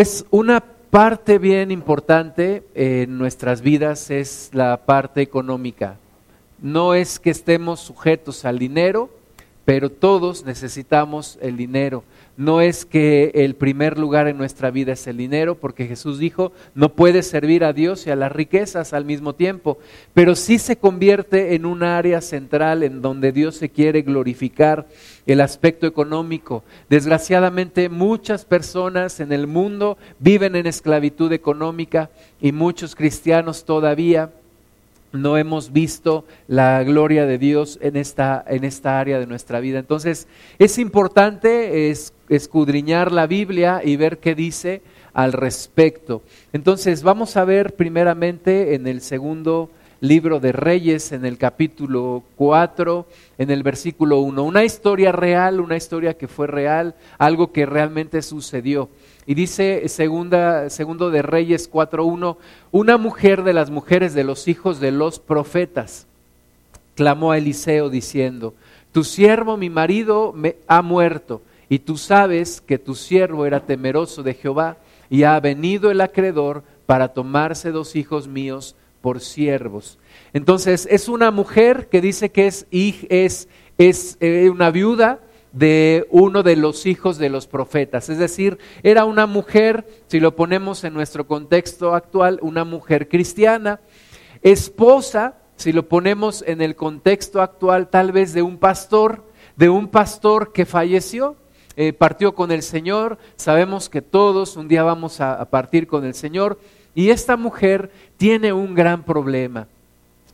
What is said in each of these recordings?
Es una parte bien importante en nuestras vidas es la parte económica. No es que estemos sujetos al dinero, pero todos necesitamos el dinero. No es que el primer lugar en nuestra vida es el dinero, porque Jesús dijo, no puedes servir a Dios y a las riquezas al mismo tiempo, pero sí se convierte en un área central en donde Dios se quiere glorificar el aspecto económico. Desgraciadamente muchas personas en el mundo viven en esclavitud económica y muchos cristianos todavía no hemos visto la gloria de Dios en esta, en esta área de nuestra vida. Entonces, es importante escudriñar la Biblia y ver qué dice al respecto. Entonces, vamos a ver primeramente en el segundo libro de Reyes, en el capítulo 4, en el versículo 1, una historia real, una historia que fue real, algo que realmente sucedió. Y dice segunda, segundo de Reyes 4.1, una mujer de las mujeres de los hijos de los profetas clamó a Eliseo diciendo, tu siervo, mi marido, me ha muerto, y tú sabes que tu siervo era temeroso de Jehová, y ha venido el acreedor para tomarse dos hijos míos por siervos. Entonces, es una mujer que dice que es, es, es eh, una viuda, de uno de los hijos de los profetas. Es decir, era una mujer, si lo ponemos en nuestro contexto actual, una mujer cristiana, esposa, si lo ponemos en el contexto actual, tal vez de un pastor, de un pastor que falleció, eh, partió con el Señor, sabemos que todos un día vamos a partir con el Señor, y esta mujer tiene un gran problema.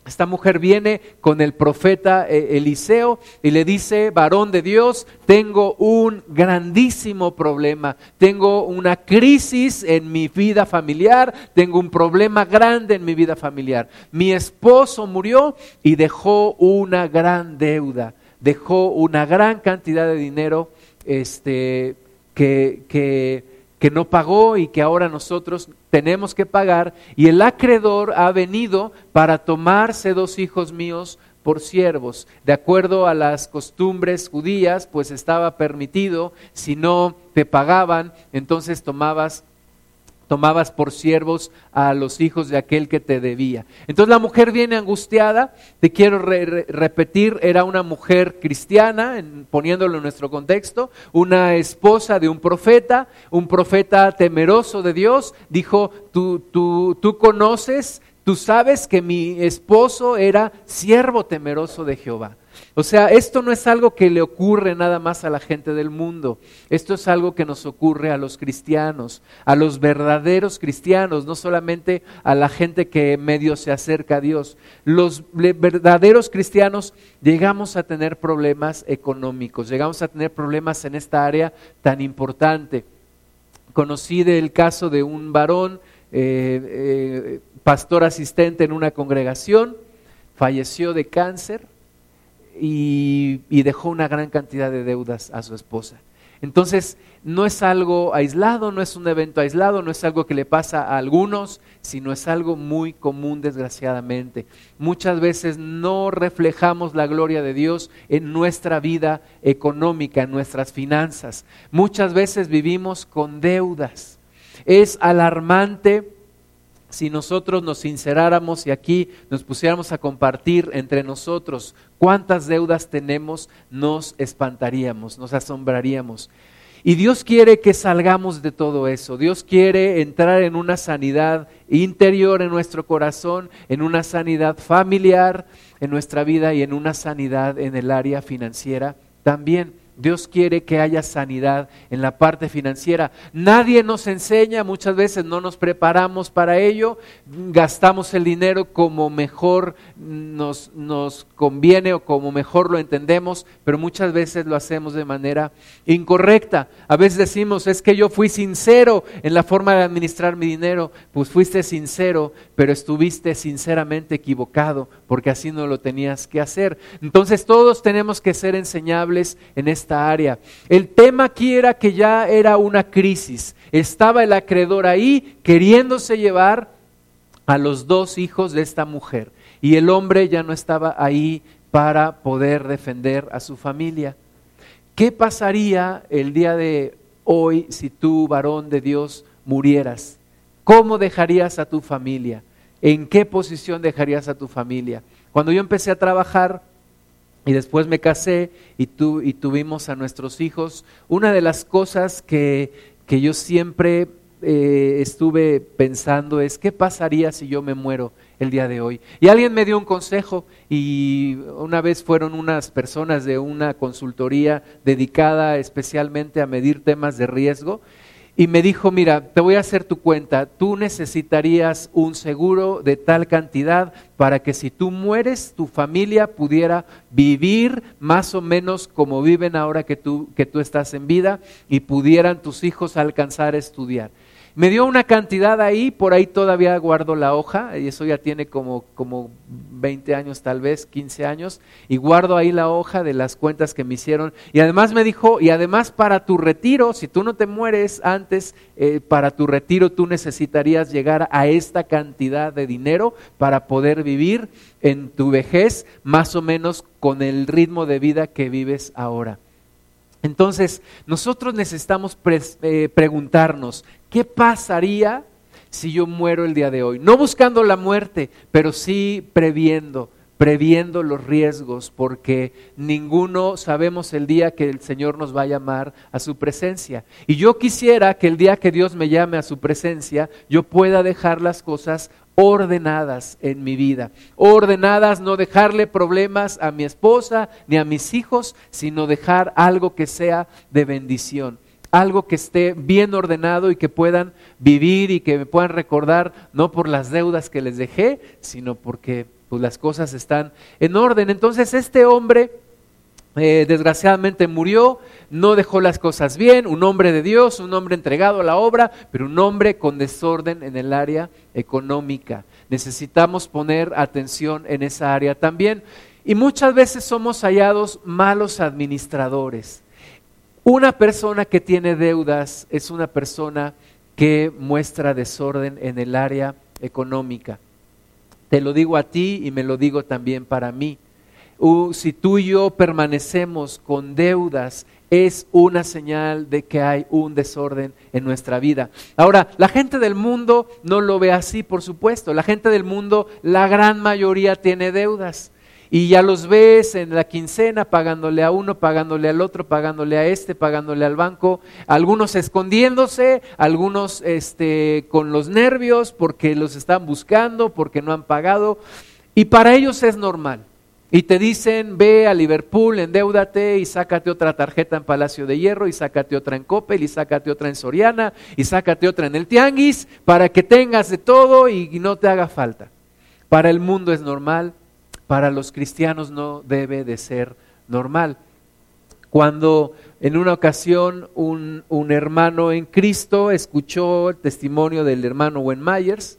Esta mujer viene con el profeta eh, Eliseo y le dice, varón de Dios, tengo un grandísimo problema, tengo una crisis en mi vida familiar, tengo un problema grande en mi vida familiar. Mi esposo murió y dejó una gran deuda, dejó una gran cantidad de dinero este, que, que que no pagó y que ahora nosotros tenemos que pagar, y el acreedor ha venido para tomarse dos hijos míos por siervos. De acuerdo a las costumbres judías, pues estaba permitido, si no te pagaban, entonces tomabas tomabas por siervos a los hijos de aquel que te debía. Entonces la mujer viene angustiada, te quiero repetir, era una mujer cristiana, poniéndolo en nuestro contexto, una esposa de un profeta, un profeta temeroso de Dios, dijo, tú, tú, tú conoces, tú sabes que mi esposo era siervo temeroso de Jehová. O sea, esto no es algo que le ocurre nada más a la gente del mundo, esto es algo que nos ocurre a los cristianos, a los verdaderos cristianos, no solamente a la gente que medio se acerca a Dios. Los verdaderos cristianos llegamos a tener problemas económicos, llegamos a tener problemas en esta área tan importante. Conocí del caso de un varón, eh, eh, pastor asistente en una congregación, falleció de cáncer y, dejó una gran cantidad de deudas a su esposa. Entonces, no es algo aislado, no es un evento aislado, no es algo que le pasa a algunos, sino es algo muy común, desgraciadamente. Muchas veces no reflejamos la gloria de Dios en nuestra vida económica, en nuestras finanzas. Muchas veces vivimos con deudas. Es alarmante si nosotros nos sinceráramos y aquí nos pusiéramos a compartir entre nosotros cuántas deudas tenemos, nos espantaríamos, nos asombraríamos. Y Dios quiere que salgamos de todo eso. Dios quiere entrar en una sanidad interior en nuestro corazón, en una sanidad familiar en nuestra vida y en una sanidad en el área financiera también. Dios quiere que haya sanidad en la parte financiera. Nadie nos enseña, muchas veces no nos preparamos para ello, gastamos el dinero como mejor nos, nos conviene o como mejor lo entendemos, pero muchas veces lo hacemos de manera incorrecta. A veces decimos, es que yo fui sincero en la forma de administrar mi dinero. Pues fuiste sincero, pero estuviste sinceramente equivocado, porque así no lo tenías que hacer. Entonces todos tenemos que ser enseñables en este área. El tema aquí era que ya era una crisis. Estaba el acreedor ahí queriéndose llevar a los dos hijos de esta mujer. Y el hombre ya no estaba ahí para poder defender a su familia. ¿Qué pasaría el día de hoy si tú, varón de Dios, murieras? ¿Cómo dejarías a tu familia? ¿En qué posición dejarías a tu familia? Cuando yo empecé a trabajar y después me casé y, tu, y tuvimos a nuestros hijos, una de las cosas que, que yo siempre eh, estuve pensando es, ¿qué pasaría si yo me muero el día de hoy? Y alguien me dio un consejo y una vez fueron unas personas de una consultoría dedicada especialmente a medir temas de riesgo y me dijo, mira, te voy a hacer tu cuenta, tú necesitarías un seguro de tal cantidad para que si tú mueres, tu familia pudiera vivir más o menos como viven ahora que tú, que tú estás en vida y pudieran tus hijos alcanzar a estudiar. Me dio una cantidad ahí, por ahí todavía guardo la hoja, y eso ya tiene como, como 20 años tal vez, 15 años, y guardo ahí la hoja de las cuentas que me hicieron. Y además me dijo, y además para tu retiro, si tú no te mueres antes, eh, para tu retiro tú necesitarías llegar a esta cantidad de dinero para poder vivir en tu vejez más o menos con el ritmo de vida que vives ahora. Entonces, nosotros necesitamos eh, preguntarnos, ¿qué pasaría si yo muero el día de hoy? No buscando la muerte, pero sí previendo, previendo los riesgos, porque ninguno sabemos el día que el Señor nos va a llamar a su presencia. Y yo quisiera que el día que Dios me llame a su presencia, yo pueda dejar las cosas ordenadas en mi vida. Ordenadas, no dejarle problemas a mi esposa ni a mis hijos, sino dejar algo que sea de bendición. Algo que esté bien ordenado y que puedan vivir y que me puedan recordar, no por las deudas que les dejé, sino porque pues, las cosas están en orden. Entonces este hombre eh, desgraciadamente murió, no dejó las cosas bien, un hombre de Dios, un hombre entregado a la obra, pero un hombre con desorden en el área económica. Necesitamos poner atención en esa área también. Y muchas veces somos hallados malos administradores. Una persona que tiene deudas es una persona que muestra desorden en el área económica. Te lo digo a ti y me lo digo también para mí si tú y yo permanecemos con deudas, es una señal de que hay un desorden en nuestra vida. Ahora, la gente del mundo no lo ve así, por supuesto. La gente del mundo, la gran mayoría tiene deudas. Y ya los ves en la quincena pagándole a uno, pagándole al otro, pagándole a este, pagándole al banco, algunos escondiéndose, algunos este, con los nervios porque los están buscando, porque no han pagado. Y para ellos es normal. Y te dicen, ve a Liverpool, endeudate y sácate otra tarjeta en Palacio de Hierro y sácate otra en Coppel y sácate otra en Soriana y sácate otra en el Tianguis para que tengas de todo y no te haga falta. Para el mundo es normal, para los cristianos no debe de ser normal. Cuando en una ocasión un, un hermano en Cristo escuchó el testimonio del hermano Wen Myers,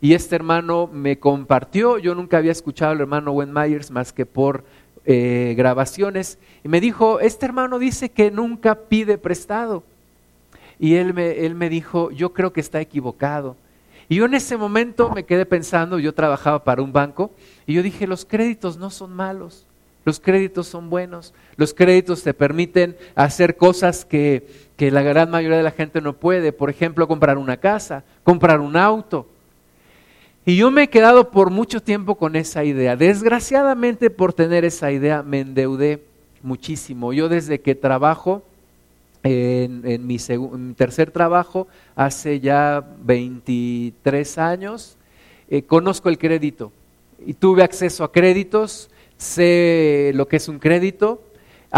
y este hermano me compartió, yo nunca había escuchado al hermano Wen Myers más que por eh, grabaciones, y me dijo, este hermano dice que nunca pide prestado. Y él me, él me dijo, yo creo que está equivocado. Y yo en ese momento me quedé pensando, yo trabajaba para un banco, y yo dije, los créditos no son malos, los créditos son buenos, los créditos te permiten hacer cosas que, que la gran mayoría de la gente no puede, por ejemplo, comprar una casa, comprar un auto. Y yo me he quedado por mucho tiempo con esa idea. Desgraciadamente por tener esa idea me endeudé muchísimo. Yo desde que trabajo en, mi, tercer trabajo, hace ya 23 años, eh, conozco el crédito y tuve acceso a créditos, sé lo que es un crédito,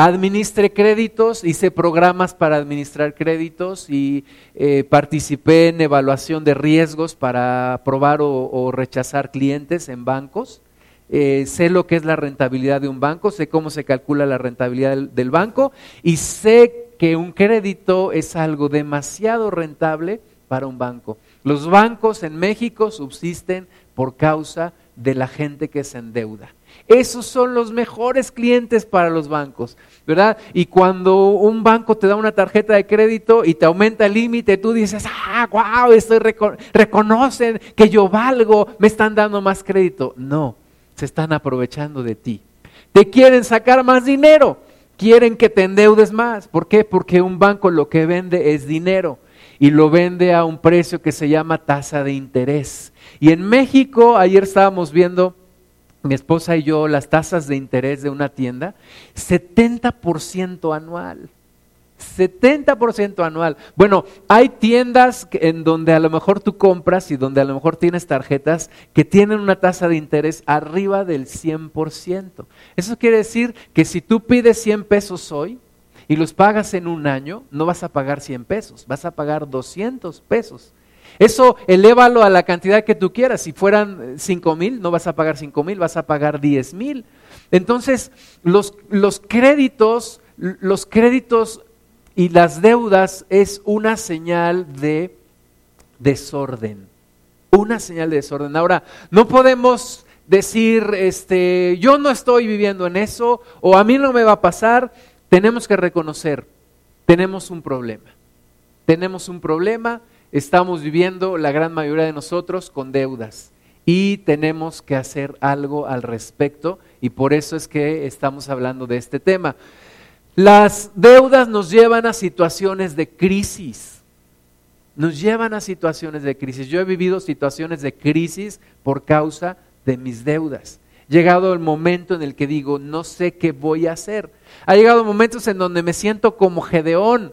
administré créditos, hice programas para administrar créditos y eh, participé en evaluación de riesgos para aprobar o, rechazar clientes en bancos. Eh, sé lo que es la rentabilidad de un banco, sé cómo se calcula la rentabilidad del banco y sé que un crédito es algo demasiado rentable para un banco. Los bancos en México subsisten por causa de la gente que se endeuda. Esos son los mejores clientes para los bancos, ¿verdad? Y cuando un banco te da una tarjeta de crédito y te aumenta el límite, tú dices, ah, wow, estoy reconocen que yo valgo, me están dando más crédito. No, se están aprovechando de ti. Te quieren sacar más dinero, quieren que te endeudes más. ¿Por qué? Porque un banco lo que vende es dinero. y lo vende a un precio que se llama tasa de interés. Y en México, ayer estábamos viendo mi esposa y yo las tasas de interés de una tienda, 70% anual. 70% anual. Bueno, hay tiendas en donde a lo mejor tú compras y donde a lo mejor tienes tarjetas que tienen una tasa de interés arriba del 100%. Eso quiere decir que si tú pides 100 pesos hoy y los pagas en un año, no vas a pagar 100 pesos, vas a pagar 200 pesos. Eso elévalo a la cantidad que tú quieras. Si fueran 5 mil, no vas a pagar 5 mil, vas a pagar 10 mil. Entonces, los, los créditos, los créditos y las deudas es una señal de desorden. Una señal de desorden. Ahora, no podemos decir, este, yo no estoy viviendo en eso o a mí no me va a pasar. Tenemos que reconocer, tenemos un problema. Tenemos un problema estamos viviendo la gran mayoría de nosotros con deudas y tenemos que hacer algo al respecto y por eso es que estamos hablando de este tema. Las deudas nos llevan a situaciones de crisis, nos llevan a situaciones de crisis. Yo he vivido situaciones de crisis por causa de mis deudas. Llegado el momento en el que digo, no sé qué voy a hacer. Ha llegado momentos en donde me siento como Gedeón,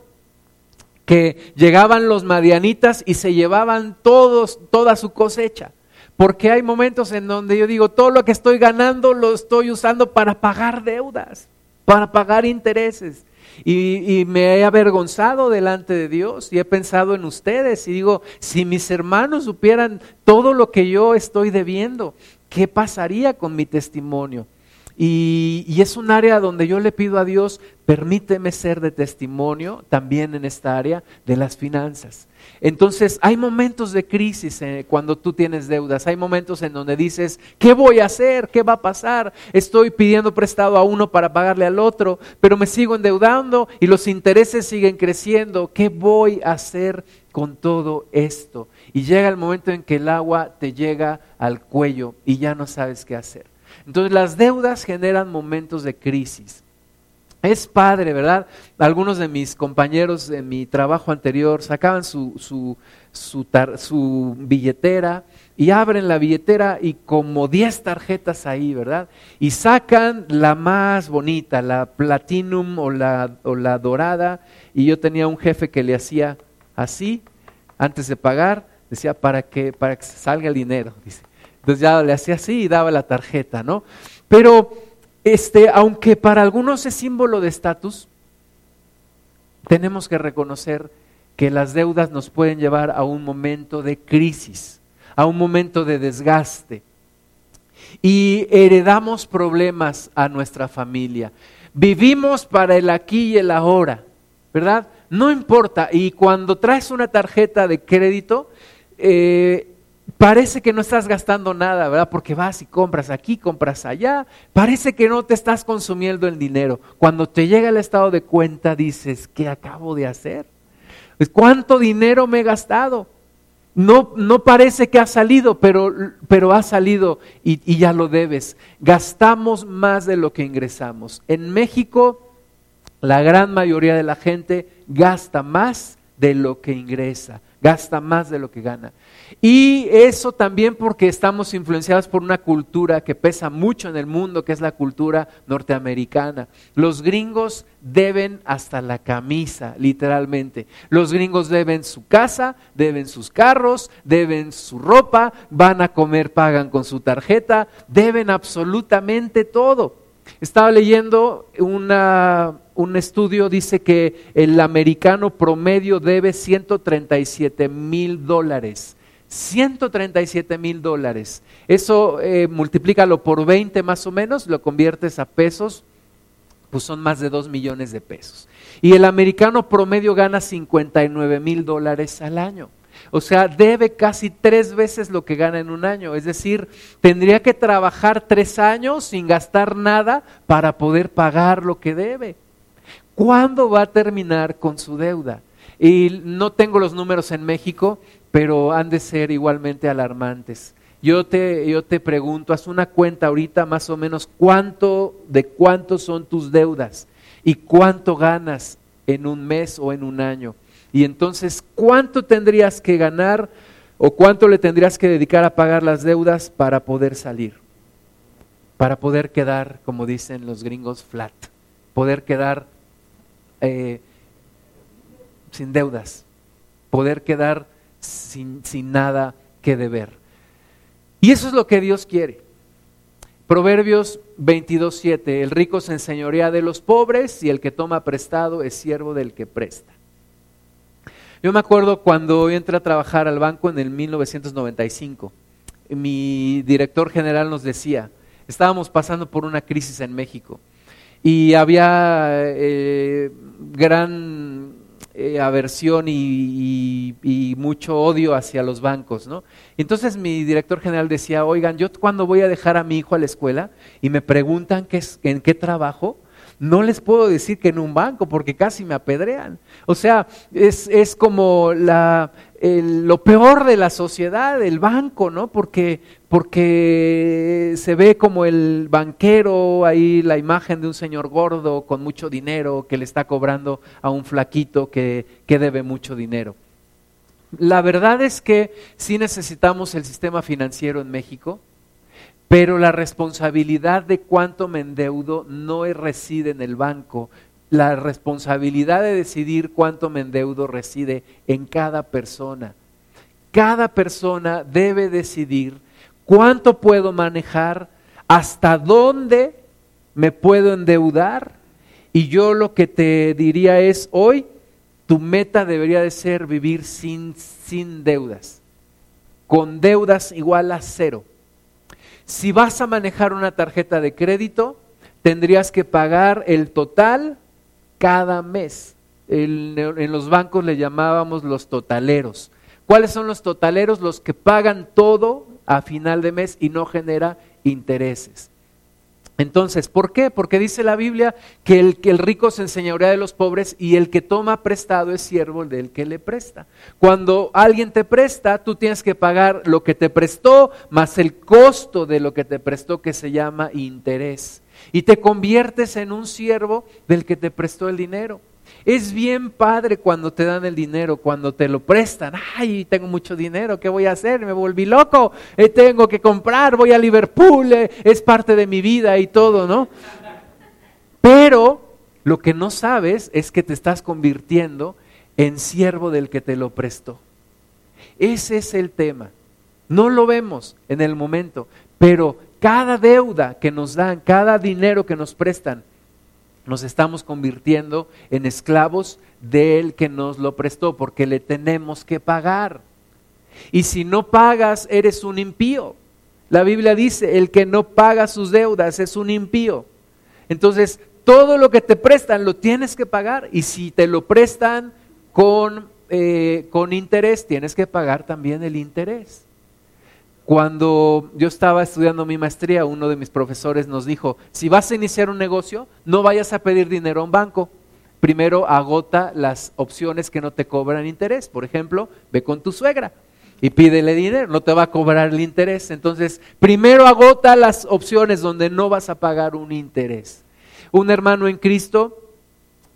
que llegaban los madianitas y se llevaban todos, toda su cosecha. Porque hay momentos en donde yo digo, todo lo que estoy ganando lo estoy usando para pagar deudas, para pagar intereses. Y, y, me he avergonzado delante de Dios y he pensado en ustedes y digo, si mis hermanos supieran todo lo que yo estoy debiendo, ¿qué pasaría con mi testimonio? Y, es un área donde yo le pido a Dios, permíteme ser de testimonio también en esta área de las finanzas. Entonces, hay momentos de crisis eh, cuando tú tienes deudas, hay momentos en donde dices, ¿qué voy a hacer? ¿Qué va a pasar? Estoy pidiendo prestado a uno para pagarle al otro, pero me sigo endeudando y los intereses siguen creciendo. ¿Qué voy a hacer con todo esto? Y llega el momento en que el agua te llega al cuello y ya no sabes qué hacer. Entonces las deudas generan momentos de crisis. Es padre, ¿verdad? Algunos de mis compañeros en mi trabajo anterior sacaban su, su, su, billetera y abren la billetera y como 10 tarjetas ahí, ¿verdad? Y sacan la más bonita, la platinum o la, o la dorada. Y yo tenía un jefe que le hacía así, antes de pagar, decía, para que, para que salga el dinero, dice. Entonces ya le hacía así y daba la tarjeta, ¿no? Pero, este, aunque para algunos es símbolo de estatus, tenemos que reconocer que las deudas nos pueden llevar a un momento de crisis, a un momento de desgaste. Y heredamos problemas a nuestra familia. Vivimos para el aquí y el ahora, ¿verdad? No importa. Y cuando traes una tarjeta de crédito, eh, parece que no estás gastando nada, ¿verdad? Porque vas y compras aquí, compras allá. Parece que no te estás consumiendo el dinero. Cuando te llega el estado de cuenta, dices, ¿qué acabo de hacer? Pues, ¿Cuánto dinero me he gastado? No, no parece que ha salido, pero, pero ha salido y, y ya lo debes. Gastamos más de lo que ingresamos. En México, la gran mayoría de la gente gasta más de lo que ingresa, gasta más de lo que gana. Y eso también porque estamos influenciados por una cultura que pesa mucho en el mundo, que es la cultura norteamericana. Los gringos deben hasta la camisa, literalmente. Los gringos deben su casa, deben sus carros, deben su ropa, van a comer, pagan con su tarjeta, deben absolutamente todo. Estaba leyendo un estudio, dice que el americano promedio debe 137 mil dólares 137 mil dólares. Eso eh, multiplícalo por 20 más o menos, lo conviertes a pesos, pues son más de 2 millones de pesos. Y el americano promedio gana 59 mil dólares al año. O sea, debe casi tres veces lo que gana en un año. Es decir, tendría que trabajar tres años sin gastar nada para poder pagar lo que debe. ¿Cuándo va a terminar con su deuda? Y no tengo los números en México, pero han de ser igualmente alarmantes. Yo te, yo te pregunto, haz una cuenta ahorita más o menos cuánto, de cuánto son tus deudas y cuánto ganas en un mes o en un año. Y entonces, ¿cuánto tendrías que ganar o cuánto le tendrías que dedicar a pagar las deudas para poder salir? Para poder quedar, como dicen los gringos, flat. Poder quedar eh, sin deudas. Poder quedar sin, sin nada que deber. Y eso es lo que Dios quiere. Proverbios 22.7, el rico se enseñorea de los pobres y el que toma prestado es siervo del que presta. Yo me acuerdo cuando entré a trabajar al banco en el 1995, mi director general nos decía, estábamos pasando por una crisis en México y había eh, gran eh, aversión y, mucho odio hacia los bancos, ¿no? Entonces mi director general decía, oigan, yo cuando voy a dejar a mi hijo a la escuela y me preguntan qué es, en qué trabajo, no les puedo decir que en un banco porque casi me apedrean. O sea, es, es como la, lo peor de la sociedad, el banco, ¿no? Porque, porque se ve como el banquero, ahí la imagen de un señor gordo con mucho dinero que le está cobrando a un flaquito que, que debe mucho dinero. La verdad es que sí necesitamos el sistema financiero en México, pero la responsabilidad de cuánto me endeudo no reside en el banco, la responsabilidad de decidir cuánto me endeudo reside en cada persona. Cada persona debe decidir cuánto puedo manejar, hasta dónde me puedo endeudar. Y yo lo que te diría es, hoy tu meta debería de ser vivir sin, sin deudas, con deudas igual a cero. Si vas a manejar una tarjeta de crédito, tendrías que pagar el total cada mes. en los bancos le llamábamos los totaleros. ¿Cuáles son los totaleros? Los que pagan todo a final de mes y no genera intereses. Entonces, ¿por qué? Porque dice la Biblia que el, que el rico se enseñorea de los pobres y el que toma prestado es siervo del que le presta. Cuando alguien te presta, tú tienes que pagar lo que te prestó más el costo de lo que te prestó que se llama interés. Y te conviertes en un siervo del que te prestó el dinero. Es bien padre cuando te dan el dinero, cuando te lo prestan. Ay, tengo mucho dinero, ¿qué voy a hacer? Me volví loco, eh, tengo que comprar, voy a Liverpool, eh, es parte de mi vida y todo, ¿no? Pero lo que no sabes es que te estás convirtiendo en siervo del que te lo prestó. Ese es el tema. No lo vemos en el momento, pero cada deuda que nos dan, cada dinero que nos prestan, nos estamos convirtiendo en esclavos del que nos lo prestó, porque le tenemos que pagar. Y si no pagas, eres un impío. La Biblia dice, el que no paga sus deudas es un impío. Entonces, todo lo que te prestan lo tienes que pagar. Y si te lo prestan con, eh, con interés, tienes que pagar también el interés. Cuando yo estaba estudiando mi maestría, uno de mis profesores nos dijo, si vas a iniciar un negocio, no vayas a pedir dinero a un banco. Primero agota las opciones que no te cobran interés. Por ejemplo, ve con tu suegra y pídele dinero, no te va a cobrar el interés. Entonces, primero agota las opciones donde no vas a pagar un interés. Un hermano en Cristo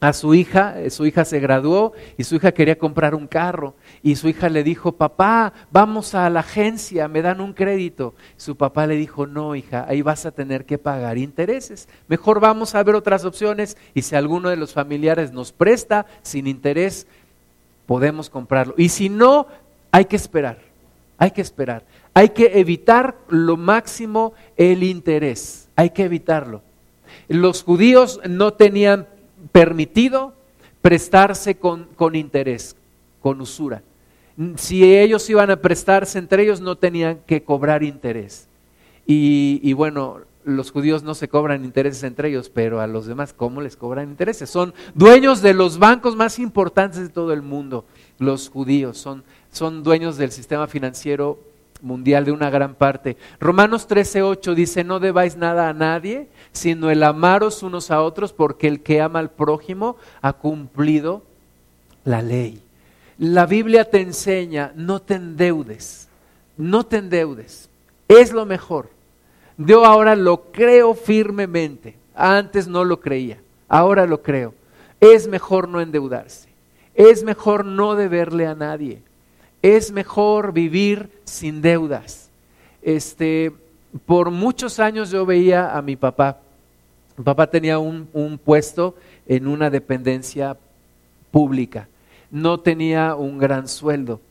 a su hija, eh, su hija se graduó y su hija quería comprar un carro y su hija le dijo, papá, vamos a la agencia, me dan un crédito. Su papá le dijo, no, hija, ahí vas a tener que pagar intereses. Mejor vamos a ver otras opciones y si alguno de los familiares nos presta sin interés, podemos comprarlo. Y si no, hay que esperar, hay que esperar. Hay que evitar lo máximo el interés, hay que evitarlo. Los judíos no tenían permitido prestarse con, con interés, con usura. Si ellos iban a prestarse entre ellos, no tenían que cobrar interés. Y, y, bueno, los judíos no se cobran intereses entre ellos, pero a los demás, ¿cómo les cobran intereses? Son dueños de los bancos más importantes de todo el mundo, los judíos, son, son dueños del sistema financiero mundial de una gran parte. Romanos 13:8 dice, no debáis nada a nadie, sino el amaros unos a otros, porque el que ama al prójimo ha cumplido la ley. La Biblia te enseña, no te endeudes, no te endeudes, es lo mejor. Yo ahora lo creo firmemente, antes no lo creía, ahora lo creo. Es mejor no endeudarse es mejor no deberle a nadie. Es mejor vivir sin deudas. Este, por muchos años yo veía a mi papá. Mi papá tenía un, un puesto en una dependencia pública. No tenía un gran sueldo,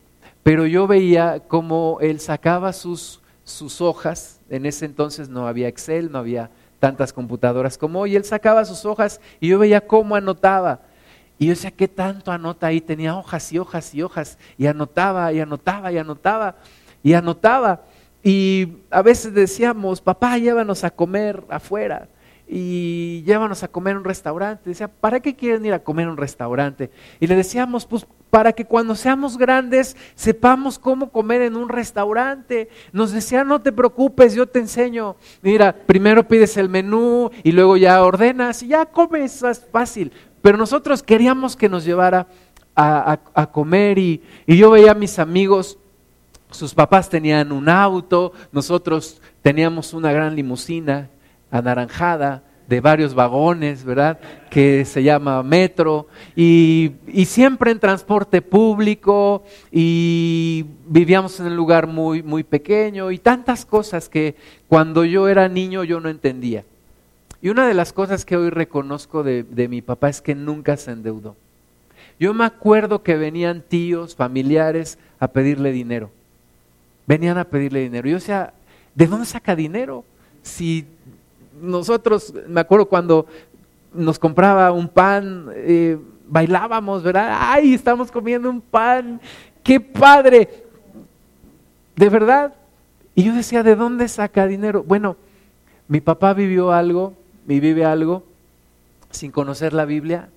pero yo veía cómo él sacaba sus, sus hojas. En ese entonces no había Excel, no había tantas computadoras como hoy. Él sacaba sus hojas y yo veía cómo anotaba. Y yo decía, ¿qué tanto anota ahí? Tenía hojas y hojas y hojas. Y anotaba y anotaba y anotaba y anotaba. Y a veces decíamos, papá, llévanos a comer afuera y llévanos a comer a un restaurante. Decía, ¿para qué quieren ir a comer a un restaurante? Y le decíamos, pues para que cuando seamos grandes sepamos cómo comer en un restaurante. Nos decía, no te preocupes, yo te enseño. Mira, primero pides el menú y luego ya ordenas y ya comes, es fácil. Pero nosotros queríamos que nos llevara a, comer y, y yo veía a mis amigos sus papás tenían un auto, nosotros teníamos una gran limusina anaranjada de varios vagones, ¿verdad? Que se llama metro, y, y, siempre en transporte público, y vivíamos en un lugar muy, muy pequeño, y tantas cosas que cuando yo era niño yo no entendía. Y una de las cosas que hoy reconozco de, de mi papá es que nunca se endeudó. Yo me acuerdo que venían tíos, familiares a pedirle dinero venían a pedirle dinero. Yo decía, ¿de dónde saca dinero? Si nosotros, me acuerdo cuando nos compraba un pan, eh, bailábamos, ¿verdad? ¡Ay, estamos comiendo un pan! ¡Qué padre! De verdad. Y yo decía, ¿de dónde saca dinero? Bueno, mi papá vivió algo, y vive algo, sin conocer la Biblia,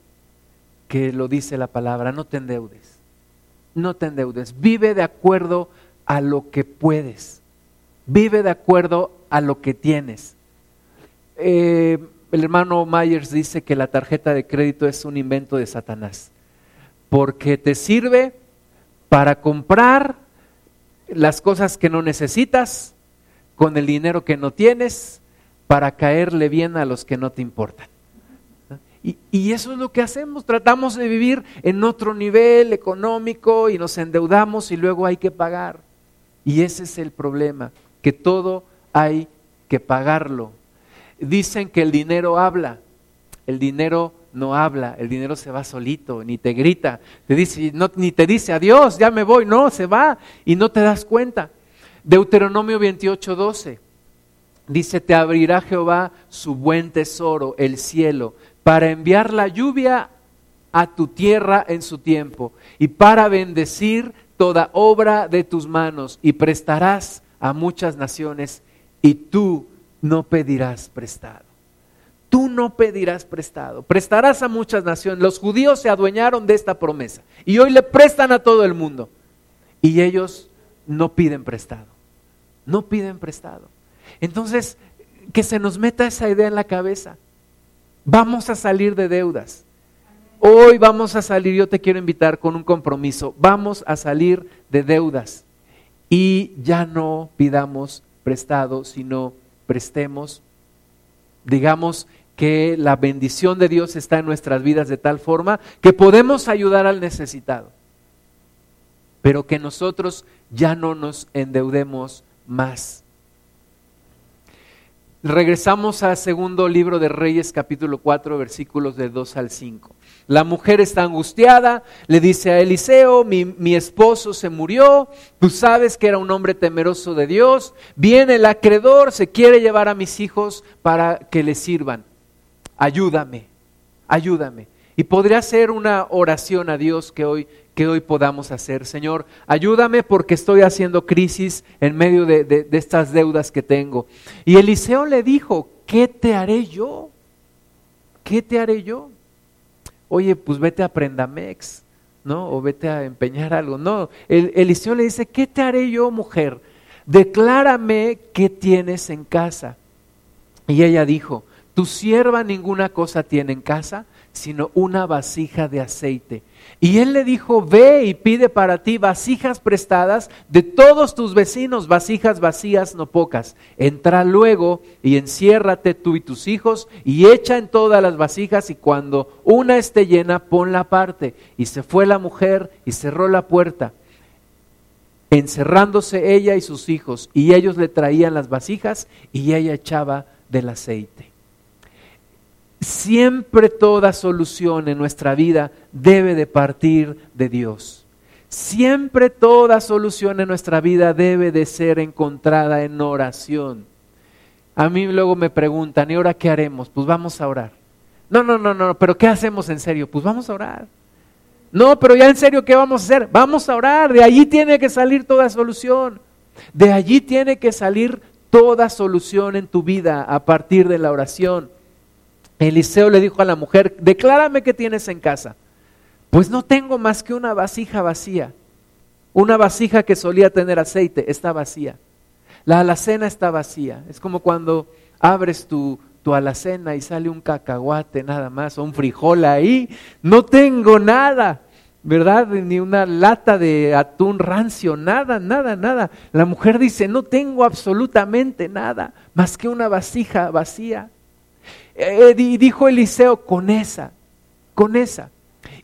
que lo dice la palabra, no te endeudes, no te endeudes, vive de acuerdo a lo que puedes. Vive de acuerdo a lo que tienes. Eh, el hermano Myers dice que la tarjeta de crédito es un invento de Satanás, porque te sirve para comprar las cosas que no necesitas con el dinero que no tienes, para caerle bien a los que no te importan. Y, y, eso es lo que hacemos, tratamos de vivir en otro nivel económico y nos endeudamos y luego hay que pagar. Y ese es el problema, que todo hay que pagarlo. Dicen que el dinero habla, el dinero no habla, el dinero se va solito, ni te grita, te dice, no, ni te dice adiós, ya me voy, no, se va y no te das cuenta. Deuteronomio 28, 12 dice, te abrirá Jehová su buen tesoro, el cielo, para enviar la lluvia a tu tierra en su tiempo y para bendecir toda obra de tus manos y prestarás a muchas naciones y tú no pedirás prestado. Tú no pedirás prestado, prestarás a muchas naciones. Los judíos se adueñaron de esta promesa y hoy le prestan a todo el mundo. Y ellos no piden prestado, no piden prestado. Entonces, que se nos meta esa idea en la cabeza. Vamos a salir de deudas. Hoy vamos a salir, yo te quiero invitar con un compromiso, vamos a salir de deudas y ya no pidamos prestado, sino prestemos, digamos que la bendición de Dios está en nuestras vidas de tal forma que podemos ayudar al necesitado, pero que nosotros ya no nos endeudemos más. Regresamos al segundo libro de Reyes capítulo 4 versículos de 2 al 5. La mujer está angustiada, le dice a Eliseo, mi, esposo se murió, tú sabes que era un hombre temeroso de Dios, viene el acreedor, se quiere llevar a mis hijos para que le sirvan. Ayúdame, ayúdame. Y podría ser una oración a Dios que hoy, que hoy podamos hacer. Señor, ayúdame porque estoy haciendo crisis en medio de, de estas deudas que tengo. Y Eliseo le dijo, ¿qué te haré yo? ¿Qué te haré yo? oye, pues vete a Prendamex, ¿no? O vete a empeñar algo. No, el, Eliseo le dice, ¿qué te haré yo, mujer? Declárame qué tienes en casa. Y ella dijo, tu sierva ninguna cosa tiene en casa, sino una vasija de aceite. Y él le dijo, ve y pide para ti vasijas prestadas de todos tus vecinos, vasijas vacías, no pocas. Entra luego y enciérrate tú y tus hijos y echa en todas las vasijas y cuando una esté llena, ponla aparte. Y se fue la mujer y cerró la puerta, encerrándose ella y sus hijos. Y ellos le traían las vasijas y ella echaba del aceite. Siempre toda solución en nuestra vida debe de partir de Dios. Siempre toda solución en nuestra vida debe de ser encontrada en oración. A mí luego me preguntan, ¿y ahora qué haremos? Pues vamos a orar. No, no, no, no, pero ¿qué hacemos en serio? Pues vamos a orar. No, pero ya en serio, ¿qué vamos a hacer? Vamos a orar. De allí tiene que salir toda solución. De allí tiene que salir toda solución en tu vida a partir de la oración. Eliseo le dijo a la mujer, declárame qué tienes en casa. Pues no tengo más que una vasija vacía. Una vasija que solía tener aceite está vacía. La alacena está vacía. Es como cuando abres tu, tu alacena y sale un cacahuate nada más o un frijol ahí. No tengo nada, ¿verdad? Ni una lata de atún rancio, nada, nada, nada. La mujer dice, no tengo absolutamente nada más que una vasija vacía. Eh, y dijo Eliseo, con esa, con esa.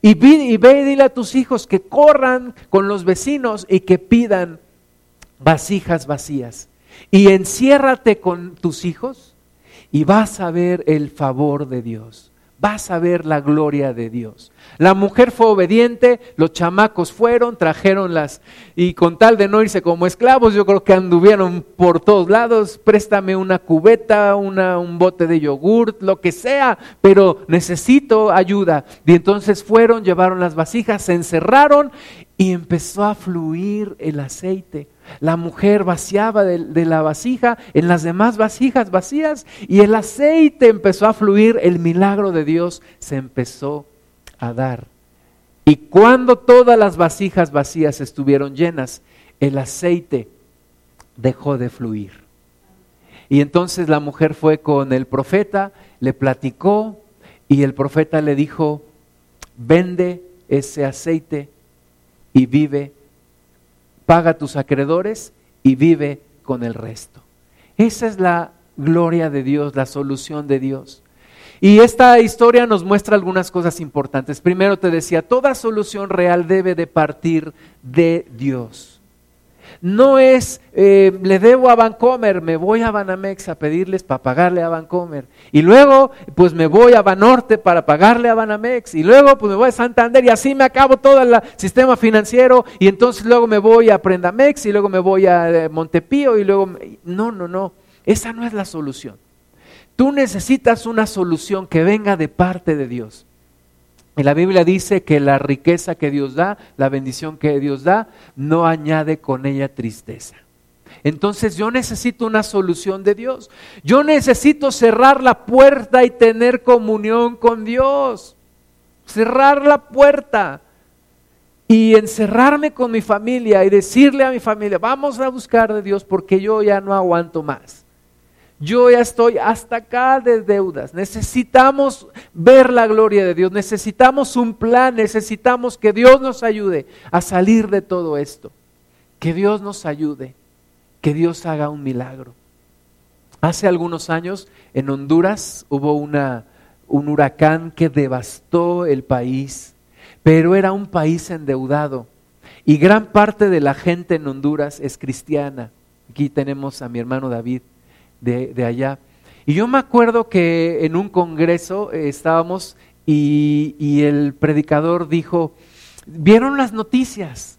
Y, y ve y dile a tus hijos que corran con los vecinos y que pidan vasijas vacías. Y enciérrate con tus hijos y vas a ver el favor de Dios vas a ver la gloria de Dios. La mujer fue obediente, los chamacos fueron, trajeron las, y con tal de no irse como esclavos, yo creo que anduvieron por todos lados, préstame una cubeta, una, un bote de yogurt, lo que sea, pero necesito ayuda. Y entonces fueron, llevaron las vasijas, se encerraron y empezó a fluir el aceite. La mujer vaciaba de, la vasija en las demás vasijas vacías y el aceite empezó a fluir, el milagro de Dios se empezó a dar. Y cuando todas las vasijas vacías estuvieron llenas, el aceite dejó de fluir. Y entonces la mujer fue con el profeta, le platicó y el profeta le dijo, vende ese aceite y vive paga tus acreedores y vive con el resto. Esa es la gloria de Dios, la solución de Dios. Y esta historia nos muestra algunas cosas importantes. Primero te decía, toda solución real debe de partir de Dios no es, eh, le debo a Vancomer, me voy a Banamex a pedirles para pagarle a Vancomer. Y luego, pues me voy a Banorte para pagarle a Banamex. Y luego, pues me voy a Santander y así me acabo todo el sistema financiero. Y entonces luego me voy a Prendamex y luego me voy a eh, Montepío y luego... No, no, no. Esa no es la solución. Tú necesitas una solución que venga de parte de Dios. Y la Biblia dice que la riqueza que Dios da, la bendición que Dios da, no añade con ella tristeza. Entonces yo necesito una solución de Dios. Yo necesito cerrar la puerta y tener comunión con Dios. Cerrar la puerta y encerrarme con mi familia y decirle a mi familia, vamos a buscar de Dios porque yo ya no aguanto más. Yo ya estoy hasta acá de deudas. Necesitamos ver la gloria de Dios. Necesitamos un plan. Necesitamos que Dios nos ayude a salir de todo esto. Que Dios nos ayude. Que Dios haga un milagro. Hace algunos años en Honduras hubo una, un huracán que devastó el país. Pero era un país endeudado. Y gran parte de la gente en Honduras es cristiana. Aquí tenemos a mi hermano David de, allá. Y yo me acuerdo que en un congreso eh, estábamos y, y, el predicador dijo, vieron las noticias,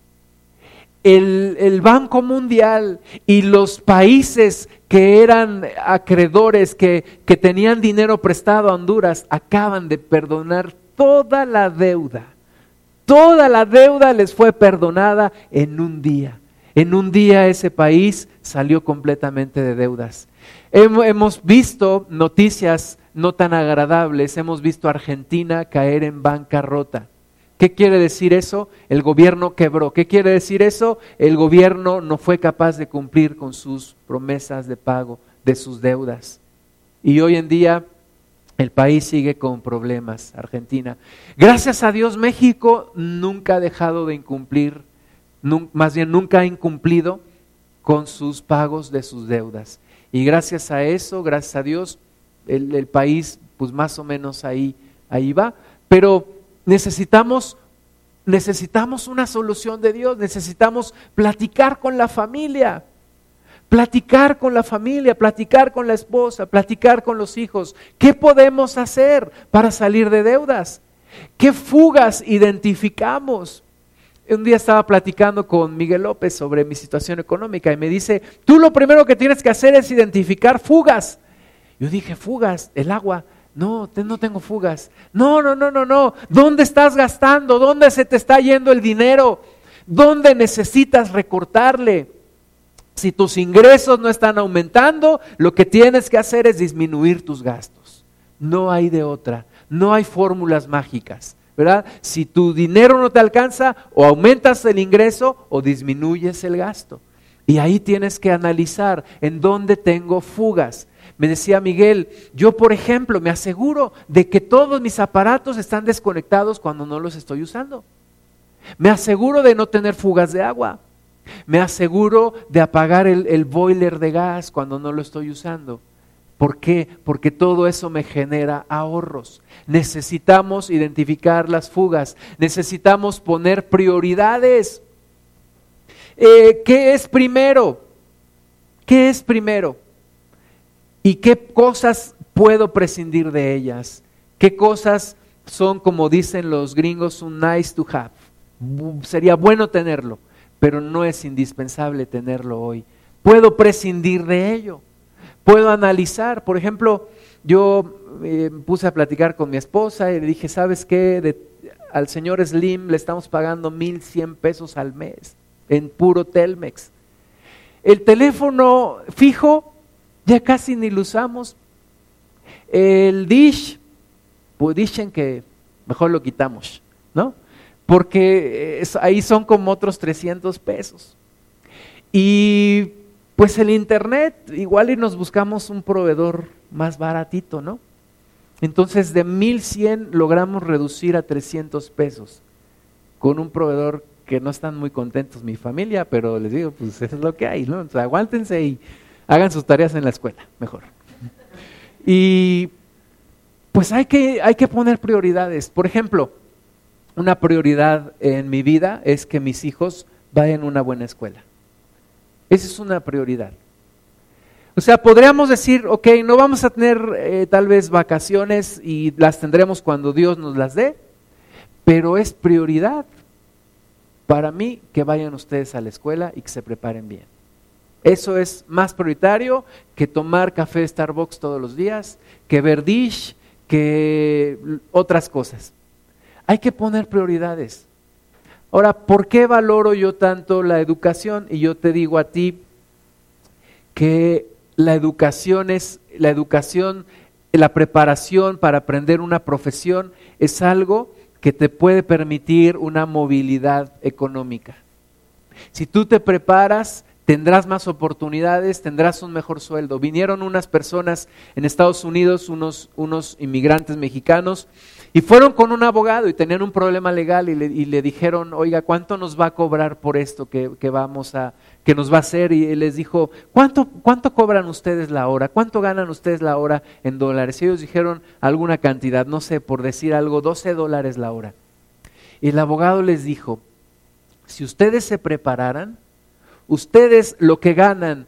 el, el, Banco Mundial y los países que eran acreedores, que, que tenían dinero prestado a Honduras, acaban de perdonar toda la deuda. Toda la deuda les fue perdonada en un día. En un día ese país salió completamente de deudas. Hemos visto noticias no tan agradables, hemos visto a Argentina caer en bancarrota. ¿Qué quiere decir eso? El gobierno quebró. ¿Qué quiere decir eso? El gobierno no fue capaz de cumplir con sus promesas de pago de sus deudas. Y hoy en día El país sigue con problemas, Argentina. Gracias a Dios, México nunca ha dejado de incumplir, más bien nunca ha incumplido con sus pagos de sus deudas. Y gracias a eso, gracias a Dios, el, país pues más o menos ahí, ahí va. Pero necesitamos, necesitamos una solución de Dios, necesitamos platicar con la familia. Platicar con la familia, platicar con la esposa, platicar con los hijos. ¿Qué podemos hacer para salir de deudas? ¿Qué fugas identificamos? Un día estaba platicando con Miguel López sobre mi situación económica y me dice, tú lo primero que tienes que hacer es identificar fugas. Yo dije, fugas, el agua. No, no tengo fugas. No, no, no, no, no. ¿Dónde estás gastando? ¿Dónde se te está yendo el dinero? ¿Dónde necesitas recortarle? Si tus ingresos no están aumentando, lo que tienes que hacer es disminuir tus gastos. No hay de otra, no hay fórmulas mágicas, ¿verdad? Si tu dinero no te alcanza, o aumentas el ingreso o disminuyes el gasto. Y ahí tienes que analizar en dónde tengo fugas. Me decía Miguel, yo por ejemplo me aseguro de que todos mis aparatos están desconectados cuando no los estoy usando. Me aseguro de no tener fugas de agua. Me aseguro de apagar el, boiler de gas cuando no lo estoy usando. ¿Por qué? Porque todo eso me genera ahorros. Necesitamos identificar las fugas, necesitamos poner prioridades. Eh, ¿Qué es primero? ¿Qué es primero? ¿Y qué cosas puedo prescindir de ellas? ¿Qué cosas son, como dicen los gringos, un nice to have? Sería bueno tenerlo pero no es indispensable tenerlo hoy. Puedo prescindir de ello. Puedo analizar, por ejemplo, yo eh, puse a platicar con mi esposa y le dije, ¿sabes qué? al señor Slim le estamos pagando mil cien pesos al mes en puro Telmex. El teléfono fijo ya casi ni lo usamos. El dish, pues dicen que mejor lo quitamos, ¿no? porque ahí son como otros 300 pesos. Y pues el Internet, igual y nos buscamos un proveedor más baratito, ¿no? Entonces de 1100 logramos reducir a 300 pesos con un proveedor que no están muy contentos mi familia, pero les digo, pues es lo que hay, ¿no? Entonces aguántense y hagan sus tareas en la escuela, mejor. Y pues hay que, hay que poner prioridades. Por ejemplo, una prioridad en mi vida es que mis hijos vayan a una buena escuela. Esa es una prioridad. O sea, podríamos decir, ok, no vamos a tener eh, tal vez vacaciones y las tendremos cuando Dios nos las dé, pero es prioridad para mí que vayan ustedes a la escuela y que se preparen bien. Eso es más prioritario que tomar café Starbucks todos los días, que ver Dish, que otras cosas. Hay que poner prioridades. Ahora, ¿por qué valoro yo tanto la educación? Y yo te digo a ti que la educación es, la educación, la preparación para aprender una profesión es algo que te puede permitir una movilidad económica. Si tú te preparas, tendrás más oportunidades, tendrás un mejor sueldo. Vinieron unas personas en Estados Unidos, unos, unos inmigrantes mexicanos, y fueron con un abogado y tenían un problema legal y le, dijeron, oiga, ¿cuánto nos va a cobrar por esto que, vamos a, que nos va a hacer? Y les dijo, ¿cuánto, ¿cuánto cobran ustedes la hora? ¿Cuánto ganan ustedes la hora en dólares? Y ellos dijeron alguna cantidad, no sé, por decir algo, 12 dólares la hora. Y el abogado les dijo, si ustedes se prepararan, ustedes lo que ganan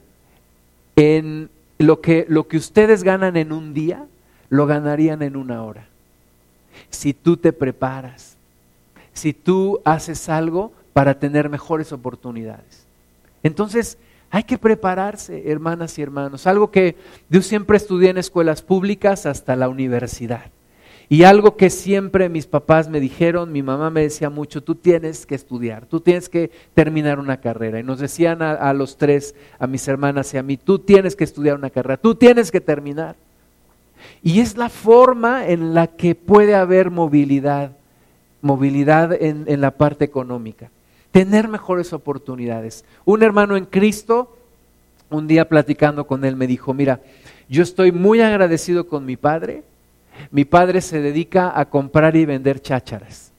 en lo que, lo que ustedes ganan en un día, lo ganarían en una hora si tú te preparas, si tú haces algo para tener mejores oportunidades. Entonces, hay que prepararse, hermanas y hermanos. Algo que yo siempre estudié en escuelas públicas hasta la universidad. Y algo que siempre mis papás me dijeron, mi mamá me decía mucho, tú tienes que estudiar, tú tienes que terminar una carrera. Y nos decían a, los tres, a mis hermanas y a mí, tú tienes que estudiar una carrera, tú tienes que terminar. Y es la forma en la que puede haber movilidad, movilidad en, la parte económica, tener mejores oportunidades. Un hermano en Cristo, un día platicando con él, me dijo, mira, yo estoy muy agradecido con mi padre Mi padre se dedica a comprar y vender chácharas.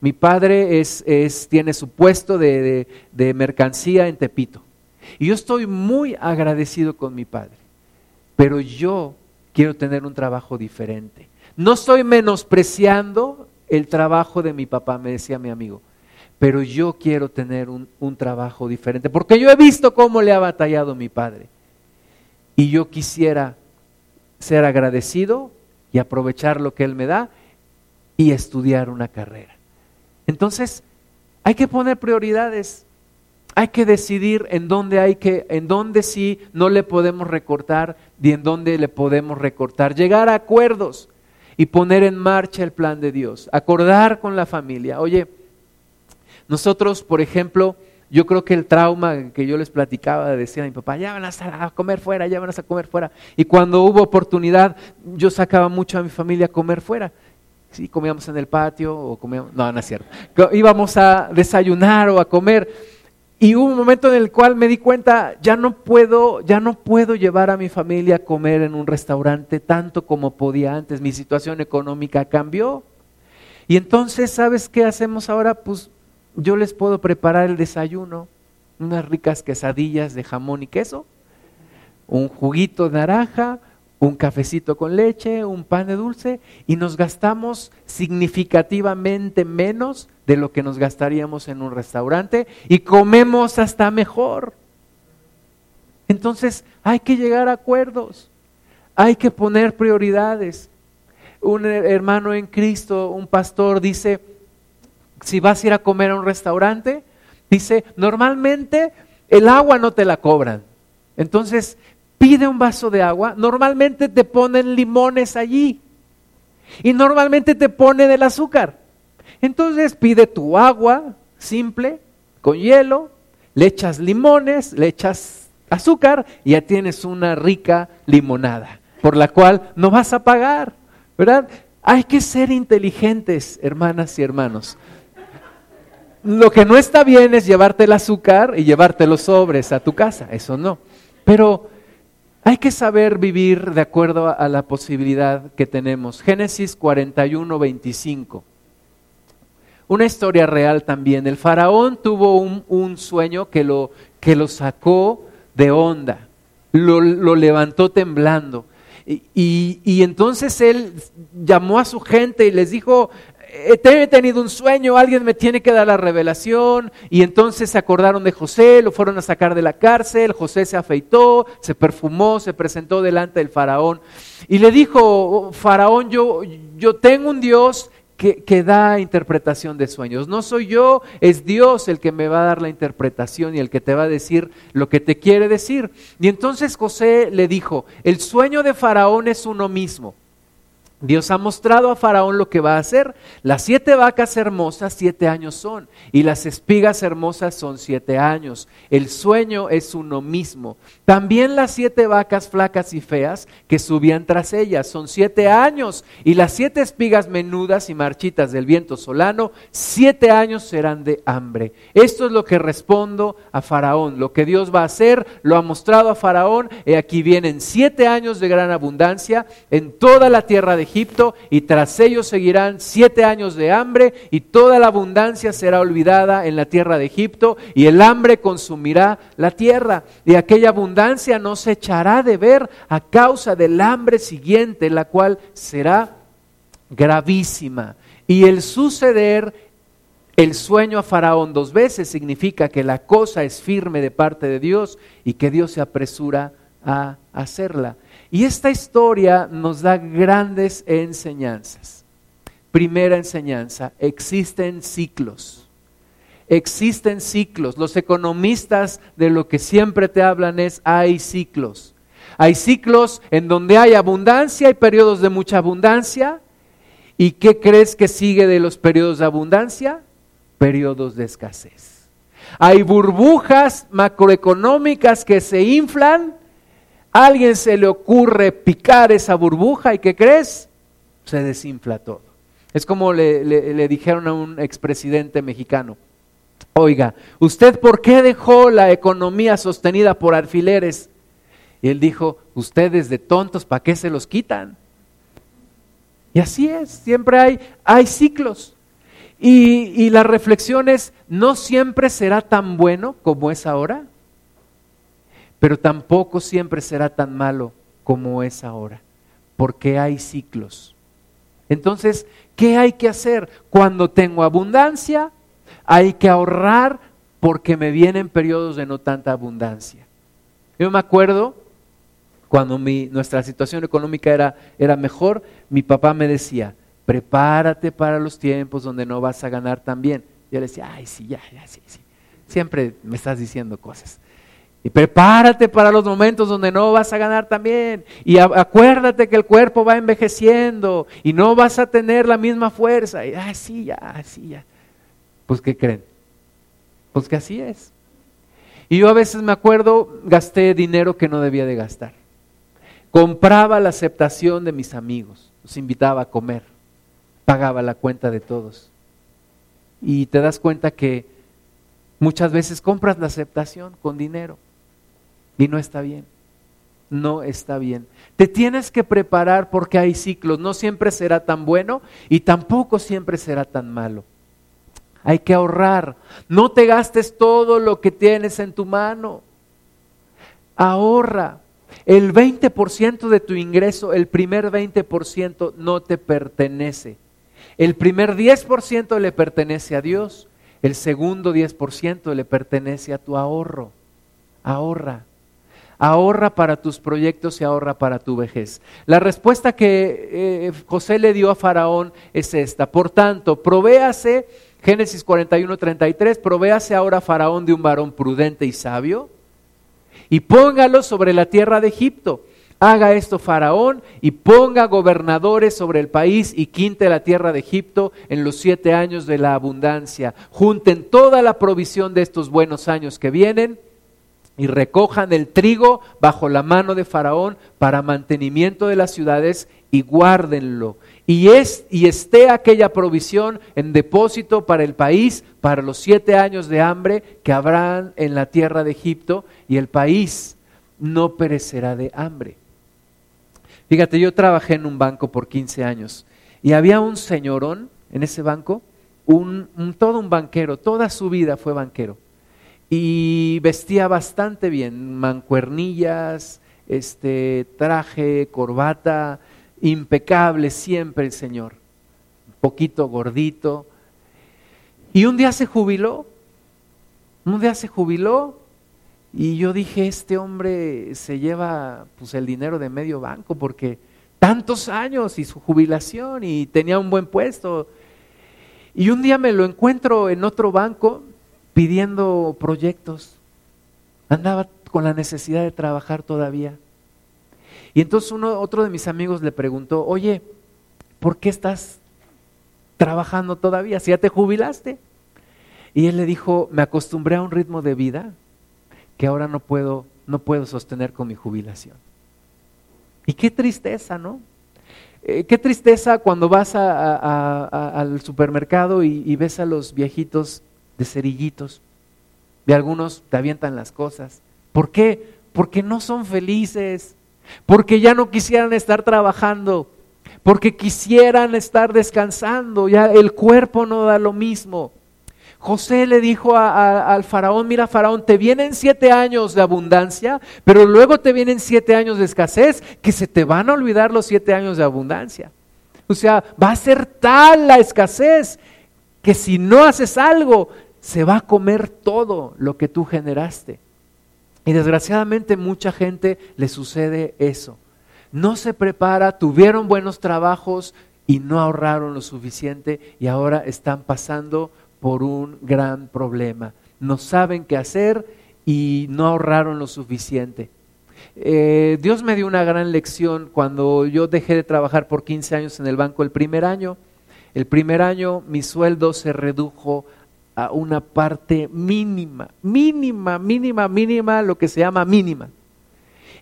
Mi padre es, es, tiene su puesto de, de mercancía en Tepito. Y yo estoy muy agradecido con mi padre. Pero yo quiero tener un trabajo diferente. No estoy menospreciando el trabajo de mi papá, me decía mi amigo, pero yo quiero tener un, un, trabajo diferente, porque yo he visto cómo le ha batallado mi padre. Y yo quisiera ser agradecido y aprovechar lo que él me da y estudiar una carrera. Entonces, hay que poner prioridades. Hay que decidir en dónde hay que, en dónde sí no le podemos recortar y en dónde le podemos recortar. Llegar a acuerdos y poner en marcha el plan de Dios. Acordar con la familia. Oye, nosotros, por ejemplo, yo creo que el trauma que yo les platicaba, decía a mi papá, ya van a comer fuera, ya van a comer fuera. Y cuando hubo oportunidad, yo sacaba mucho a mi familia a comer fuera. Sí, comíamos en el patio o comíamos, no, no es cierto. Íbamos a desayunar o a comer y hubo un momento en el cual me di cuenta, ya no puedo, ya no puedo llevar a mi familia a comer en un restaurante tanto como podía antes. Mi situación económica cambió. Y entonces, ¿sabes qué hacemos ahora? Pues yo les puedo preparar el desayuno, unas ricas quesadillas de jamón y queso, un juguito de naranja, un cafecito con leche, un pan de dulce y nos gastamos significativamente menos de lo que nos gastaríamos en un restaurante y comemos hasta mejor. Entonces hay que llegar a acuerdos, hay que poner prioridades. Un hermano en Cristo, un pastor dice, si vas a ir a comer a un restaurante, dice, normalmente el agua no te la cobran. Entonces, pide un vaso de agua, normalmente te ponen limones allí y normalmente te ponen el azúcar. Entonces pide tu agua simple, con hielo, le echas limones, le echas azúcar y ya tienes una rica limonada, por la cual no vas a pagar, ¿verdad? Hay que ser inteligentes, hermanas y hermanos. Lo que no está bien es llevarte el azúcar y llevarte los sobres a tu casa, eso no. Pero hay que saber vivir de acuerdo a la posibilidad que tenemos. Génesis 41, 25. Una historia real también. El faraón tuvo un, sueño que lo, que lo, sacó de onda, lo, levantó temblando. Y, y, entonces él llamó a su gente y les dijo, he tenido un sueño, alguien me tiene que dar la revelación. Y entonces se acordaron de José, lo fueron a sacar de la cárcel, José se afeitó, se perfumó, se presentó delante del faraón. Y le dijo, oh, faraón, yo, yo tengo un Dios que, que, da interpretación de sueños. No soy yo, es Dios el que me va a dar la interpretación y el que te va a decir lo que te quiere decir. Y entonces José le dijo, el sueño de Faraón es uno mismo. Dios ha mostrado a Faraón lo que va a hacer. Las siete vacas hermosas siete años son y las espigas hermosas son siete años. El sueño es uno mismo. También las siete vacas flacas y feas que subían tras ellas son siete años y las siete espigas menudas y marchitas del viento solano siete años serán de hambre. Esto es lo que respondo a Faraón. Lo que Dios va a hacer lo ha mostrado a Faraón. Y aquí vienen siete años de gran abundancia en toda la tierra de Egipto y tras ellos seguirán siete años de hambre y toda la abundancia será olvidada en la tierra de Egipto y el hambre consumirá la tierra y aquella abundancia no se echará de ver a causa del hambre siguiente, la cual será gravísima. Y el suceder el sueño a Faraón dos veces significa que la cosa es firme de parte de Dios y que Dios se apresura a hacerla. Y esta historia nos da grandes enseñanzas. Primera enseñanza, existen ciclos. Existen ciclos. Los economistas de lo que siempre te hablan es hay ciclos. Hay ciclos en donde hay abundancia, hay periodos de mucha abundancia. ¿Y qué crees que sigue de los periodos de abundancia? Periodos de escasez. Hay burbujas macroeconómicas que se inflan alguien se le ocurre picar esa burbuja y ¿qué crees? Se desinfla todo. Es como le, dijeron a un expresidente mexicano, oiga, ¿usted por qué dejó la economía sostenida por alfileres? Y él dijo, ustedes de tontos, ¿para qué se los quitan? Y así es, siempre hay, hay ciclos. Y, y la reflexión es, no siempre será tan bueno como es ahora, pero tampoco siempre será tan malo como es ahora, porque hay ciclos. Entonces, ¿qué hay que hacer? Cuando tengo abundancia, hay que ahorrar porque me vienen periodos de no tanta abundancia. Yo me acuerdo cuando mi, nuestra situación económica era, era mejor, mi papá me decía, prepárate para los tiempos donde no vas a ganar tan bien. Yo le decía, ay, sí, ya, ya, sí, sí. Siempre me estás diciendo cosas. Y prepárate para los momentos donde no vas a ganar también. Y acuérdate que el cuerpo va envejeciendo y no vas a tener la misma fuerza. Y, ah, sí, ya, sí, ya. Pues, ¿qué creen? Pues que así es. Y yo a veces me acuerdo, gasté dinero que no debía de gastar. Compraba la aceptación de mis amigos, los invitaba a comer, pagaba la cuenta de todos. Y te das cuenta que muchas veces compras la aceptación con dinero. Y no está bien. No está bien. Te tienes que preparar porque hay ciclos. No siempre será tan bueno y tampoco siempre será tan malo. Hay que ahorrar. No te gastes todo lo que tienes en tu mano. Ahorra. El 20% de tu ingreso, el primer 20% no te pertenece. El primer 10% le pertenece a Dios. El segundo 10% le pertenece a tu ahorro. Ahorra ahorra para tus proyectos y ahorra para tu vejez. La respuesta que eh, José le dio a Faraón es esta. Por tanto, provéase, Génesis 41, 33, provéase ahora Faraón de un varón prudente y sabio y póngalo sobre la tierra de Egipto. Haga esto Faraón y ponga gobernadores sobre el país y quinte la tierra de Egipto en los siete años de la abundancia. Junten toda la provisión de estos buenos años que vienen y recojan el trigo bajo la mano de Faraón para mantenimiento de las ciudades y guárdenlo. Y, es, y esté aquella provisión en depósito para el país, para los siete años de hambre que habrán en la tierra de Egipto, y el país no perecerá de hambre. Fíjate, yo trabajé en un banco por 15 años y había un señorón en ese banco, un, todo un banquero, toda su vida fue banquero y vestía bastante bien, mancuernillas, este traje, corbata, impecable siempre el Señor, un poquito gordito. Y un día se jubiló, un día se jubiló y yo dije, este hombre se lleva pues el dinero de medio banco porque tantos años y su jubilación y tenía un buen puesto. Y un día me lo encuentro en otro banco pidiendo proyectos. Andaba con la necesidad de trabajar todavía. Y entonces uno, otro de mis amigos le preguntó, oye, ¿por qué estás trabajando todavía? Si ya te jubilaste. Y él le dijo, me acostumbré a un ritmo de vida que ahora no puedo, no puedo sostener con mi jubilación. Y qué tristeza, ¿no? Eh, qué tristeza cuando vas al supermercado y ves a los viejitos de cerillitos. De algunos te avientan las cosas. ¿Por qué? Porque no son felices. Porque ya no quisieran estar trabajando. Porque quisieran estar descansando. Ya el cuerpo no da lo mismo. José le dijo al faraón, mira faraón, te vienen siete años de abundancia, pero luego te vienen siete años de escasez, que se te van a olvidar los siete años de abundancia. O sea, va a ser tal la escasez que si no haces algo, se va a comer todo lo que tú generaste. Y desgraciadamente mucha gente le sucede eso. No se prepara, tuvieron buenos trabajos y no ahorraron lo suficiente y ahora están pasando por un gran problema. No saben qué hacer y no ahorraron lo suficiente. Eh, Dios me dio una gran lección cuando yo dejé de trabajar por 15 años en el banco el primer año. El primer año mi sueldo se redujo a una parte mínima, mínima, mínima, mínima, lo que se llama mínima.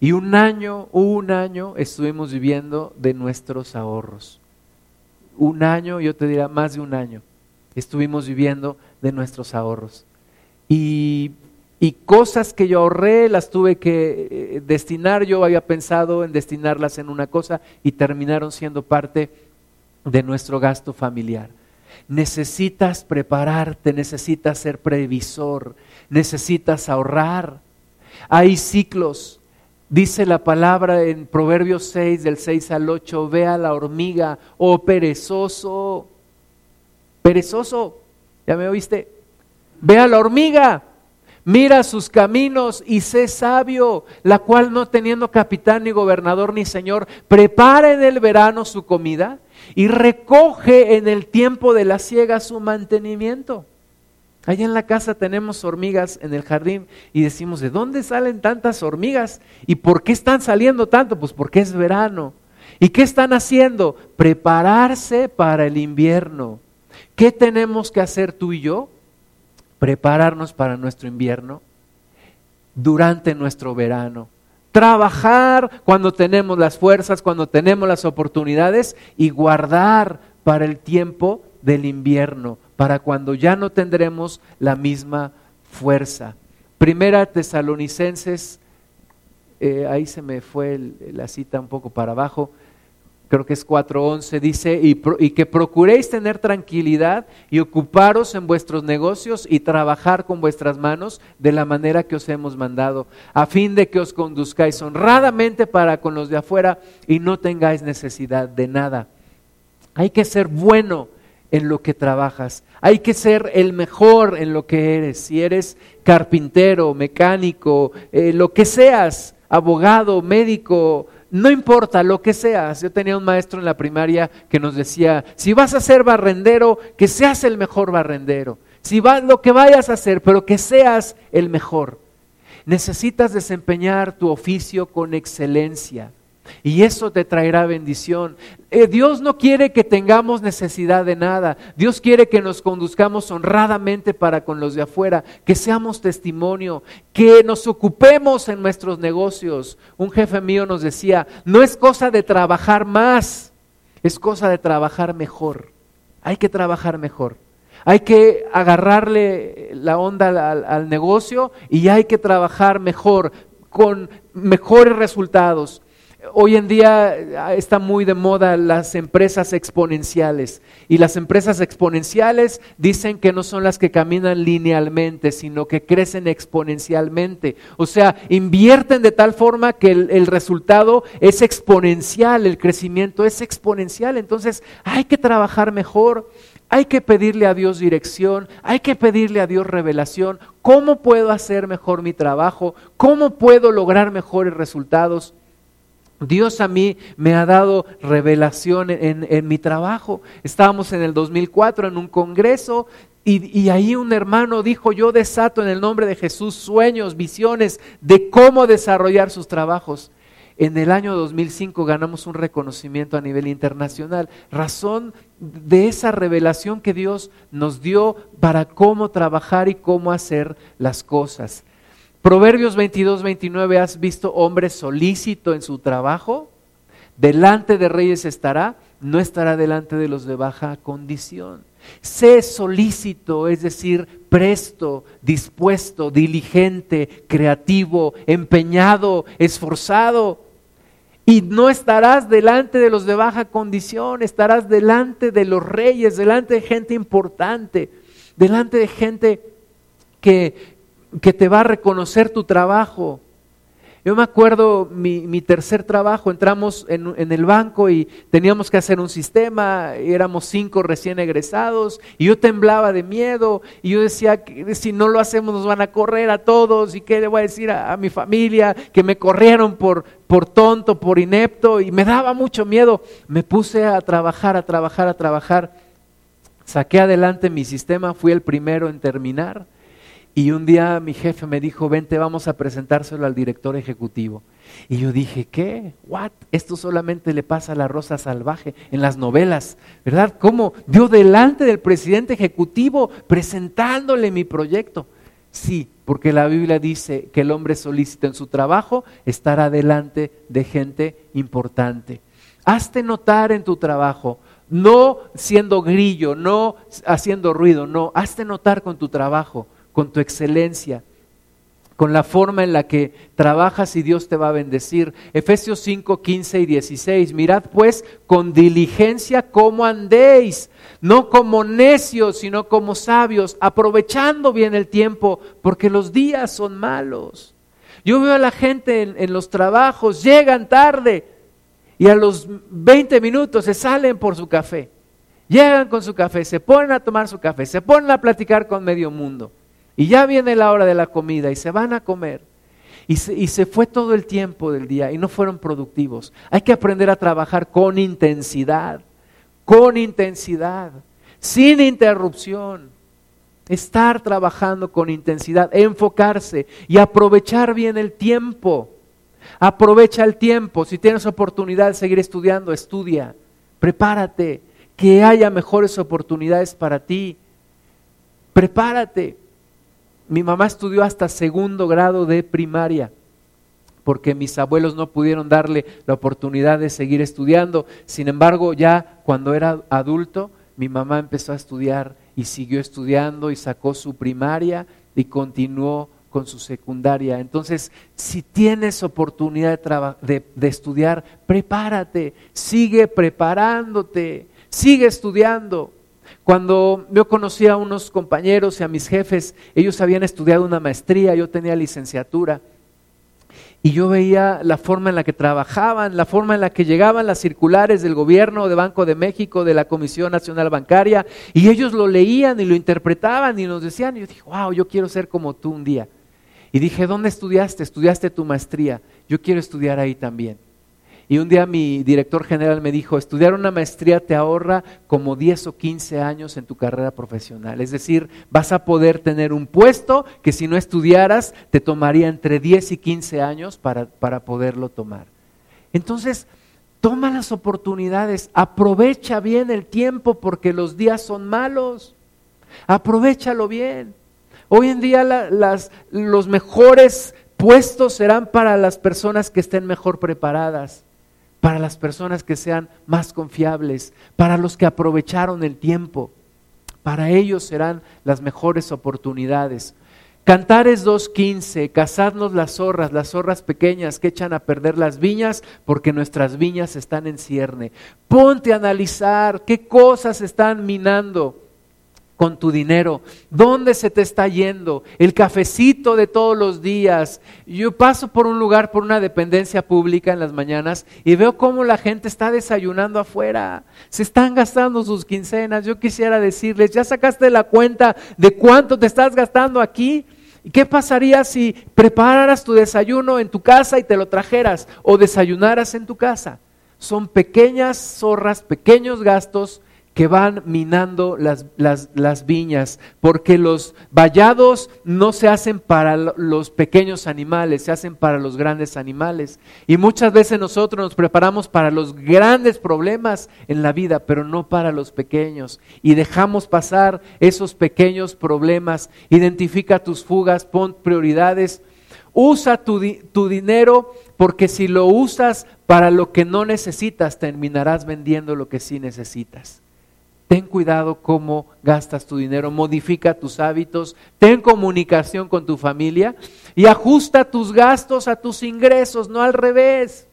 Y un año, un año estuvimos viviendo de nuestros ahorros. Un año, yo te diría más de un año, estuvimos viviendo de nuestros ahorros. Y, y cosas que yo ahorré las tuve que eh, destinar, yo había pensado en destinarlas en una cosa y terminaron siendo parte de nuestro gasto familiar. Necesitas prepararte, necesitas ser previsor, necesitas ahorrar. Hay ciclos. Dice la palabra en Proverbios 6, del 6 al 8, ve a la hormiga, oh perezoso, perezoso, ¿ya me oíste? Ve a la hormiga, mira sus caminos y sé sabio, la cual no teniendo capitán ni gobernador ni señor, prepara en el verano su comida y recoge en el tiempo de la siega su mantenimiento. Allá en la casa tenemos hormigas en el jardín y decimos, ¿de dónde salen tantas hormigas? ¿Y por qué están saliendo tanto? Pues porque es verano. ¿Y qué están haciendo? Prepararse para el invierno. ¿Qué tenemos que hacer tú y yo? Prepararnos para nuestro invierno durante nuestro verano trabajar cuando tenemos las fuerzas, cuando tenemos las oportunidades y guardar para el tiempo del invierno, para cuando ya no tendremos la misma fuerza. Primera Tesalonicenses, eh, ahí se me fue la cita un poco para abajo, creo que es 4.11, dice, y, que procuréis tener tranquilidad y ocuparos en vuestros negocios y trabajar con vuestras manos de la manera que os hemos mandado, a fin de que os conduzcáis honradamente para con los de afuera y no tengáis necesidad de nada. Hay que ser bueno en lo que trabajas, hay que ser el mejor en lo que eres, si eres carpintero, mecánico, eh, lo que seas, abogado, médico, no importa lo que seas. Yo tenía un maestro en la primaria que nos decía, si vas a ser barrendero, que seas el mejor barrendero. Si vas lo que vayas a hacer, pero que seas el mejor. Necesitas desempeñar tu oficio con excelencia. Y eso te traerá bendición. Eh, Dios no quiere que tengamos necesidad de nada. Dios quiere que nos conduzcamos honradamente para con los de afuera, que seamos testimonio, que nos ocupemos en nuestros negocios. Un jefe mío nos decía, no es cosa de trabajar más, es cosa de trabajar mejor. Hay que trabajar mejor. Hay que agarrarle la onda al, al negocio y hay que trabajar mejor, con mejores resultados. Hoy en día ah, está muy de moda las empresas exponenciales y las empresas exponenciales dicen que no son las que caminan linealmente, sino que crecen exponencialmente. O sea, invierten de tal forma que el, resultado es exponencial, el crecimiento es exponencial. Entonces hay que trabajar mejor, hay que pedirle a Dios dirección, hay que pedirle a Dios revelación. ¿Cómo puedo hacer mejor mi trabajo? ¿Cómo puedo lograr mejores resultados? Dios a mí me ha dado revelación en, mi trabajo. Estábamos en el 2004 en un congreso y, y, ahí un hermano dijo, yo desato en el nombre de Jesús sueños, visiones de cómo desarrollar sus trabajos. En el año 2005 ganamos un reconocimiento a nivel internacional, razón de esa revelación que Dios nos dio para cómo trabajar y cómo hacer las cosas. Proverbios 22, 29, ¿has visto hombre solícito en su trabajo? Delante de reyes estará, no estará delante de los de baja condición. Sé solícito, es decir, presto, dispuesto, diligente, creativo, empeñado, esforzado. Y no estarás delante de los de baja condición, estarás delante de los reyes, delante de gente importante, delante de gente que, que te va a reconocer tu trabajo. Yo me acuerdo mi, tercer trabajo, entramos en, en, el banco y teníamos que hacer un sistema, éramos cinco recién egresados y yo temblaba de miedo y yo decía que si no lo hacemos nos van a correr a todos y qué le voy a decir a, a mi familia que me corrieron por, por tonto, por inepto y me daba mucho miedo. Me puse a trabajar, a trabajar, a trabajar. Saqué adelante mi sistema, fui el primero en terminar y un día mi jefe me dijo, vente, vamos a presentárselo al director ejecutivo. Y yo dije, ¿qué? ¿What? Esto solamente le pasa a la Rosa Salvaje en las novelas, ¿verdad? ¿Cómo? Dio delante del presidente ejecutivo presentándole mi proyecto. Sí, porque la Biblia dice que el hombre solícito en su trabajo estará delante de gente importante. Hazte notar en tu trabajo, no siendo grillo, no haciendo ruido, no, hazte notar con tu trabajo con tu excelencia. con la forma en la que trabajas y Dios te va a bendecir. Efesios 5, 15 y 16. Mirad pues con diligencia cómo andéis, no como necios, sino como sabios, aprovechando bien el tiempo, porque los días son malos. Yo veo a la gente en, en los trabajos, llegan tarde y a los 20 minutos se salen por su café. Llegan con su café, se ponen a tomar su café, se ponen a platicar con medio mundo. Y ya viene la hora de la comida y se van a comer. Y se, fue todo el tiempo del día y no fueron productivos. Hay que aprender a trabajar con intensidad, con intensidad, sin interrupción. Estar trabajando con intensidad, enfocarse y aprovechar bien el tiempo. Aprovecha el tiempo. Si tienes oportunidad de seguir estudiando, estudia. Prepárate. Que haya mejores oportunidades para ti. Prepárate. Mi mamá estudió hasta segundo grado de primaria porque mis abuelos no pudieron darle la oportunidad de seguir estudiando. Sin embargo, ya cuando era adulto, mi mamá empezó a estudiar y siguió estudiando y sacó su primaria y continuó con su secundaria. Entonces, si tienes oportunidad de, de, estudiar, prepárate, sigue preparándote, sigue estudiando. Cuando yo conocí a unos compañeros y a mis jefes, ellos habían estudiado una maestría, yo tenía licenciatura, y yo veía la forma en la que trabajaban, la forma en la que llegaban las circulares del gobierno, de Banco de México, de la Comisión Nacional Bancaria, y ellos lo leían y lo interpretaban y nos decían, y yo dije, wow, yo quiero ser como tú un día. Y dije, ¿dónde estudiaste? Estudiaste tu maestría, yo quiero estudiar ahí también. Y un día mi director general me dijo, estudiar una maestría te ahorra como 10 o 15 años en tu carrera profesional. Es decir, vas a poder tener un puesto que si no estudiaras te tomaría entre 10 y 15 años para, para poderlo tomar. Entonces, toma las oportunidades, aprovecha bien el tiempo porque los días son malos. Aprovechalo bien. Hoy en día las, los mejores puestos serán para las personas que estén mejor preparadas para las personas que sean más confiables, para los que aprovecharon el tiempo. Para ellos serán las mejores oportunidades. Cantares 2.15, cazadnos las zorras, las zorras pequeñas que echan a perder las viñas porque nuestras viñas están en cierne. Ponte a analizar qué cosas están minando con tu dinero? ¿Dónde se te está yendo? El cafecito de todos los días. Yo paso por un lugar, por una dependencia pública en las mañanas y veo cómo la gente está desayunando afuera. Se están gastando sus quincenas. Yo quisiera decirles, ¿ya sacaste la cuenta de cuánto te estás gastando aquí? ¿Qué pasaría si prepararas tu desayuno en tu casa y te lo trajeras o desayunaras en tu casa? Son pequeñas zorras, pequeños gastos que van minando las, las, viñas, porque los vallados no se hacen para los pequeños animales, se hacen para los grandes animales. Y muchas veces nosotros nos preparamos para los grandes problemas en la vida, pero no para los pequeños. Y dejamos pasar esos pequeños problemas. Identifica tus fugas, pon prioridades. Usa tu, tu dinero porque si lo usas para lo que no necesitas, terminarás vendiendo lo que sí necesitas. Ten cuidado cómo gastas tu dinero, modifica tus hábitos, ten comunicación con tu familia y ajusta tus gastos a tus ingresos, no al revés.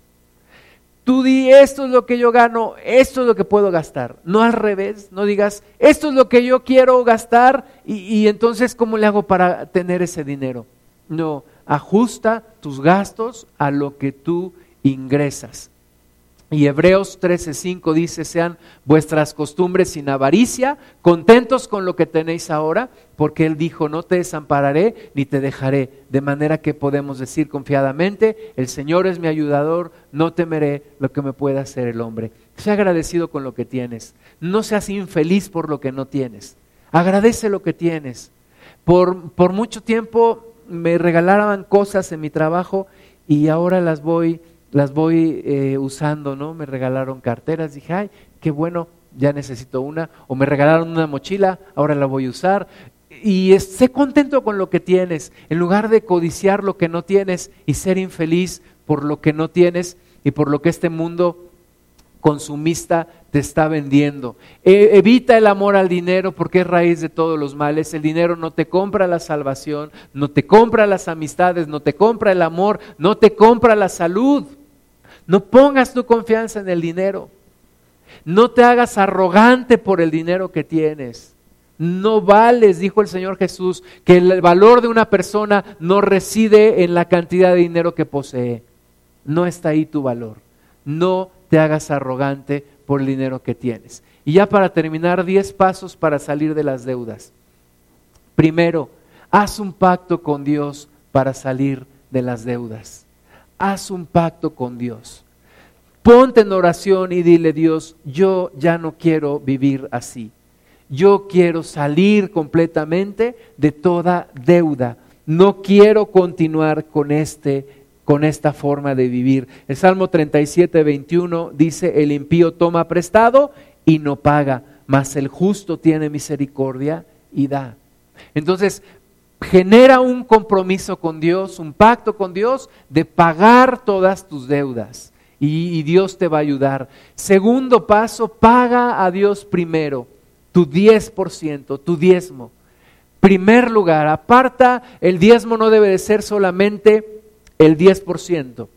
Tú di, esto es lo que yo gano, esto es lo que puedo gastar, no al revés, no digas, esto es lo que yo quiero gastar y, y entonces ¿cómo le hago para tener ese dinero? No, ajusta tus gastos a lo que tú ingresas. Y Hebreos 13:5 dice, sean vuestras costumbres sin avaricia, contentos con lo que tenéis ahora, porque Él dijo, no te desampararé ni te dejaré. De manera que podemos decir confiadamente, el Señor es mi ayudador, no temeré lo que me pueda hacer el hombre. Sea agradecido con lo que tienes. No seas infeliz por lo que no tienes. Agradece lo que tienes. Por, por mucho tiempo me regalaban cosas en mi trabajo y ahora las voy las voy eh, usando, ¿no? Me regalaron carteras, dije, ay, qué bueno, ya necesito una, o me regalaron una mochila, ahora la voy a usar. Y sé contento con lo que tienes, en lugar de codiciar lo que no tienes y ser infeliz por lo que no tienes y por lo que este mundo consumista te está vendiendo. E, evita el amor al dinero porque es raíz de todos los males. El dinero no te compra la salvación, no te compra las amistades, no te compra el amor, no te compra la salud. No pongas tu confianza en el dinero. No te hagas arrogante por el dinero que tienes. No vales, dijo el Señor Jesús, que el valor de una persona no reside en la cantidad de dinero que posee. No está ahí tu valor. No te hagas arrogante por el dinero que tienes. Y ya para terminar, 10 pasos para salir de las deudas. Primero, haz un pacto con Dios para salir de las deudas. Haz un pacto con Dios. Ponte en oración y dile, Dios, yo ya no quiero vivir así. Yo quiero salir completamente de toda deuda. No quiero continuar con este con esta forma de vivir. El Salmo 37, 21 dice, el impío toma prestado y no paga, mas el justo tiene misericordia y da. Entonces, genera un compromiso con Dios, un pacto con Dios de pagar todas tus deudas y, y Dios te va a ayudar. Segundo paso, paga a Dios primero tu 10%, tu diezmo. Primer lugar, aparta, el diezmo no debe de ser solamente el 10%,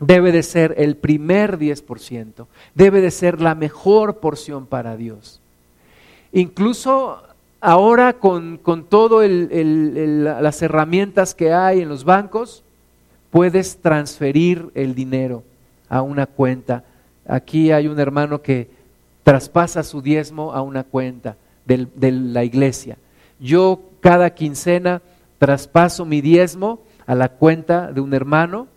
debe de ser el primer 10%, debe de ser la mejor porción para Dios. Incluso ahora con, con todas las herramientas que hay en los bancos, puedes transferir el dinero a una cuenta. Aquí hay un hermano que traspasa su diezmo a una cuenta de la iglesia. Yo cada quincena traspaso mi diezmo a la cuenta de un hermano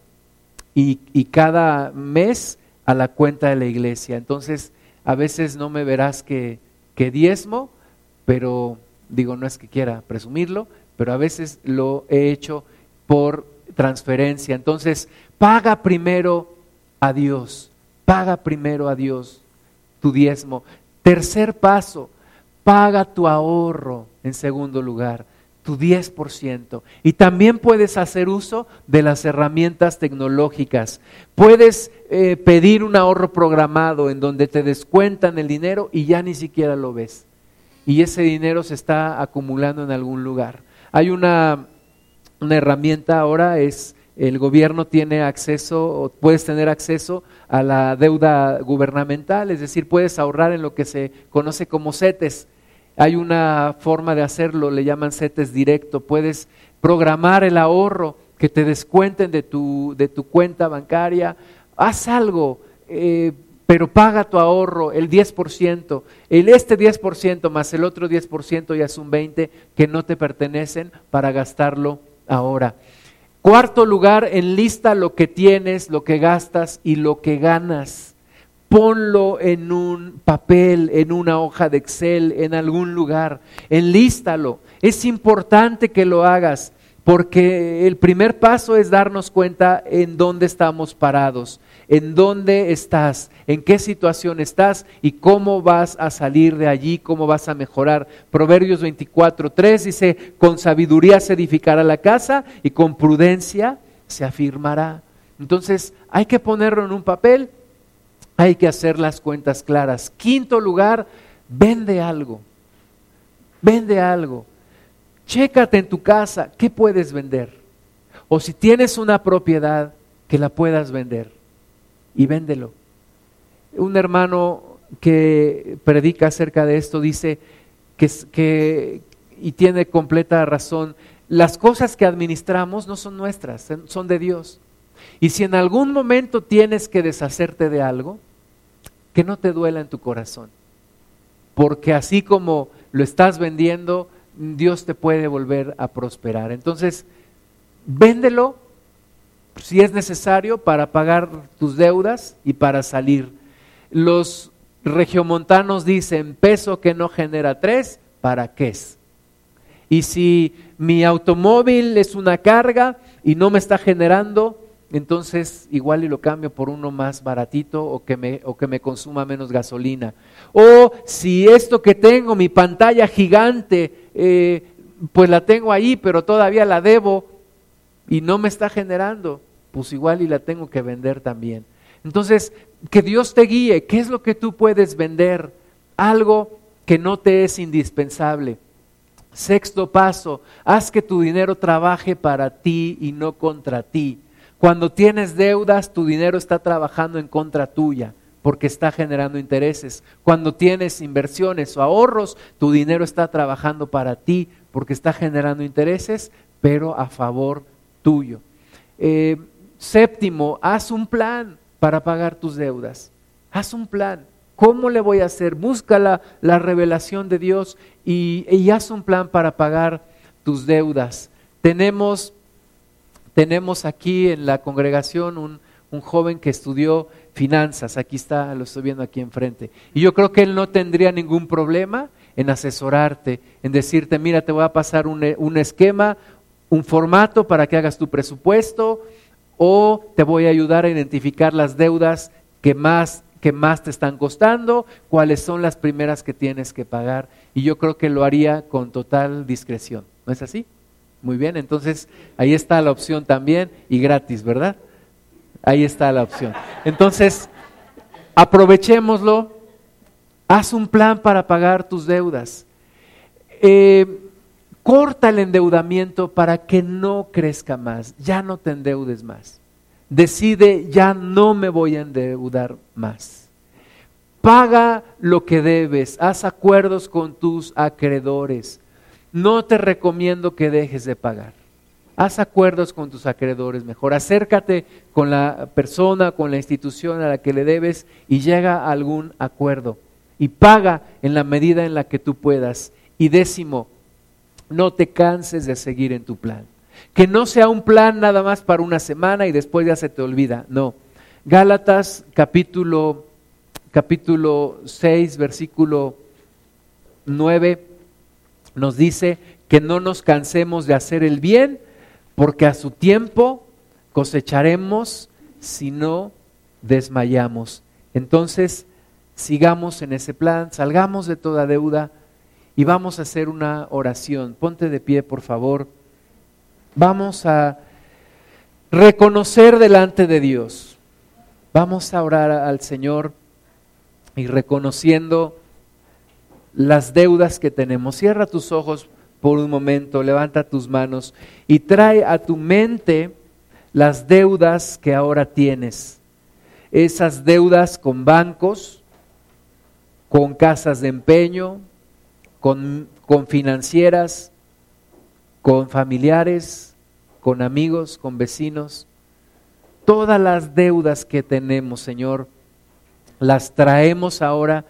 y, cada mes a la cuenta de la iglesia. Entonces, a veces no me verás que, que diezmo, pero digo, no es que quiera presumirlo, pero a veces lo he hecho por transferencia. Entonces, paga primero a Dios, paga primero a Dios tu diezmo. Tercer paso, paga tu ahorro en segundo lugar tu 10%. Y también puedes hacer uso de las herramientas tecnológicas. Puedes eh, pedir un ahorro programado en donde te descuentan el dinero y ya ni siquiera lo ves. Y ese dinero se está acumulando en algún lugar. Hay una, una herramienta ahora, es el gobierno tiene acceso, o puedes tener acceso a la deuda gubernamental, es decir, puedes ahorrar en lo que se conoce como CETES hay una forma de hacerlo, le llaman CETES directo. Puedes programar el ahorro, que te descuenten de tu, de tu cuenta bancaria. Haz algo, eh, pero paga tu ahorro, el 10%. El, este 10% más el otro 10% ya es un 20% que no te pertenecen para gastarlo ahora. Cuarto lugar, enlista lo que tienes, lo que gastas y lo que ganas ponlo en un papel, en una hoja de Excel, en algún lugar, enlístalo. Es importante que lo hagas porque el primer paso es darnos cuenta en dónde estamos parados, en dónde estás, en qué situación estás y cómo vas a salir de allí, cómo vas a mejorar. Proverbios 24, 3 dice, con sabiduría se edificará la casa y con prudencia se afirmará. Entonces hay que ponerlo en un papel hay que hacer las cuentas claras. Quinto lugar, vende algo. Vende algo. Chécate en tu casa, ¿qué puedes vender? O si tienes una propiedad, que la puedas vender. Y véndelo. Un hermano que predica acerca de esto dice que, y tiene completa razón, las cosas que administramos no son nuestras, son de Dios. Y si en algún momento tienes que deshacerte de algo, que no te duela en tu corazón. Porque así como lo estás vendiendo, Dios te puede volver a prosperar. Entonces, véndelo si es necesario para pagar tus deudas y para salir. Los regiomontanos dicen, peso que no genera tres, ¿para qué es? Y si mi automóvil es una carga y no me está generando, entonces igual y lo cambio por uno más baratito o que me, o que me consuma menos gasolina. O si esto que tengo, mi pantalla gigante, eh, pues la tengo ahí, pero todavía la debo y no me está generando, pues igual y la tengo que vender también. Entonces, que Dios te guíe. ¿Qué es lo que tú puedes vender? Algo que no te es indispensable. Sexto paso, haz que tu dinero trabaje para ti y no contra ti. Cuando tienes deudas, tu dinero está trabajando en contra tuya porque está generando intereses. Cuando tienes inversiones o ahorros, tu dinero está trabajando para ti porque está generando intereses, pero a favor tuyo. Eh, séptimo, haz un plan para pagar tus deudas. Haz un plan. ¿Cómo le voy a hacer? Busca la, revelación de Dios y, y, haz un plan para pagar tus deudas. Tenemos, tenemos aquí en la congregación un, un joven que estudió finanzas, aquí está, lo estoy viendo aquí enfrente. Y yo creo que él no tendría ningún problema en asesorarte, en decirte, mira, te voy a pasar un, un esquema, un formato para que hagas tu presupuesto o te voy a ayudar a identificar las deudas que más que más te están costando, cuáles son las primeras que tienes que pagar. Y yo creo que lo haría con total discreción. ¿No es así? Muy bien, entonces ahí está la opción también y gratis, ¿verdad? Ahí está la opción. Entonces, aprovechémoslo, haz un plan para pagar tus deudas. Eh, corta el endeudamiento para que no crezca más, ya no te endeudes más decide, ya no me voy a endeudar más. Paga lo que debes, haz acuerdos con tus acreedores. No te recomiendo que dejes de pagar. Haz acuerdos con tus acreedores mejor. Acércate con la persona, con la institución a la que le debes y llega a algún acuerdo. Y paga en la medida en la que tú puedas. Y décimo, no te canses de seguir en tu plan. Que no sea un plan nada más para una semana y después ya se te olvida. No. Gálatas capítulo, capítulo 6, versículo 9 nos dice que no nos cansemos de hacer el bien, porque a su tiempo cosecharemos si no desmayamos. Entonces, sigamos en ese plan, salgamos de toda deuda y vamos a hacer una oración. Ponte de pie, por favor. Vamos a reconocer delante de Dios. Vamos a orar al Señor y reconociendo las deudas que tenemos. Cierra tus ojos por un momento, levanta tus manos y trae a tu mente las deudas que ahora tienes. Esas deudas con bancos, con casas de empeño, con, con financieras, con familiares, con amigos, con vecinos. Todas las deudas que tenemos, Señor, las traemos ahora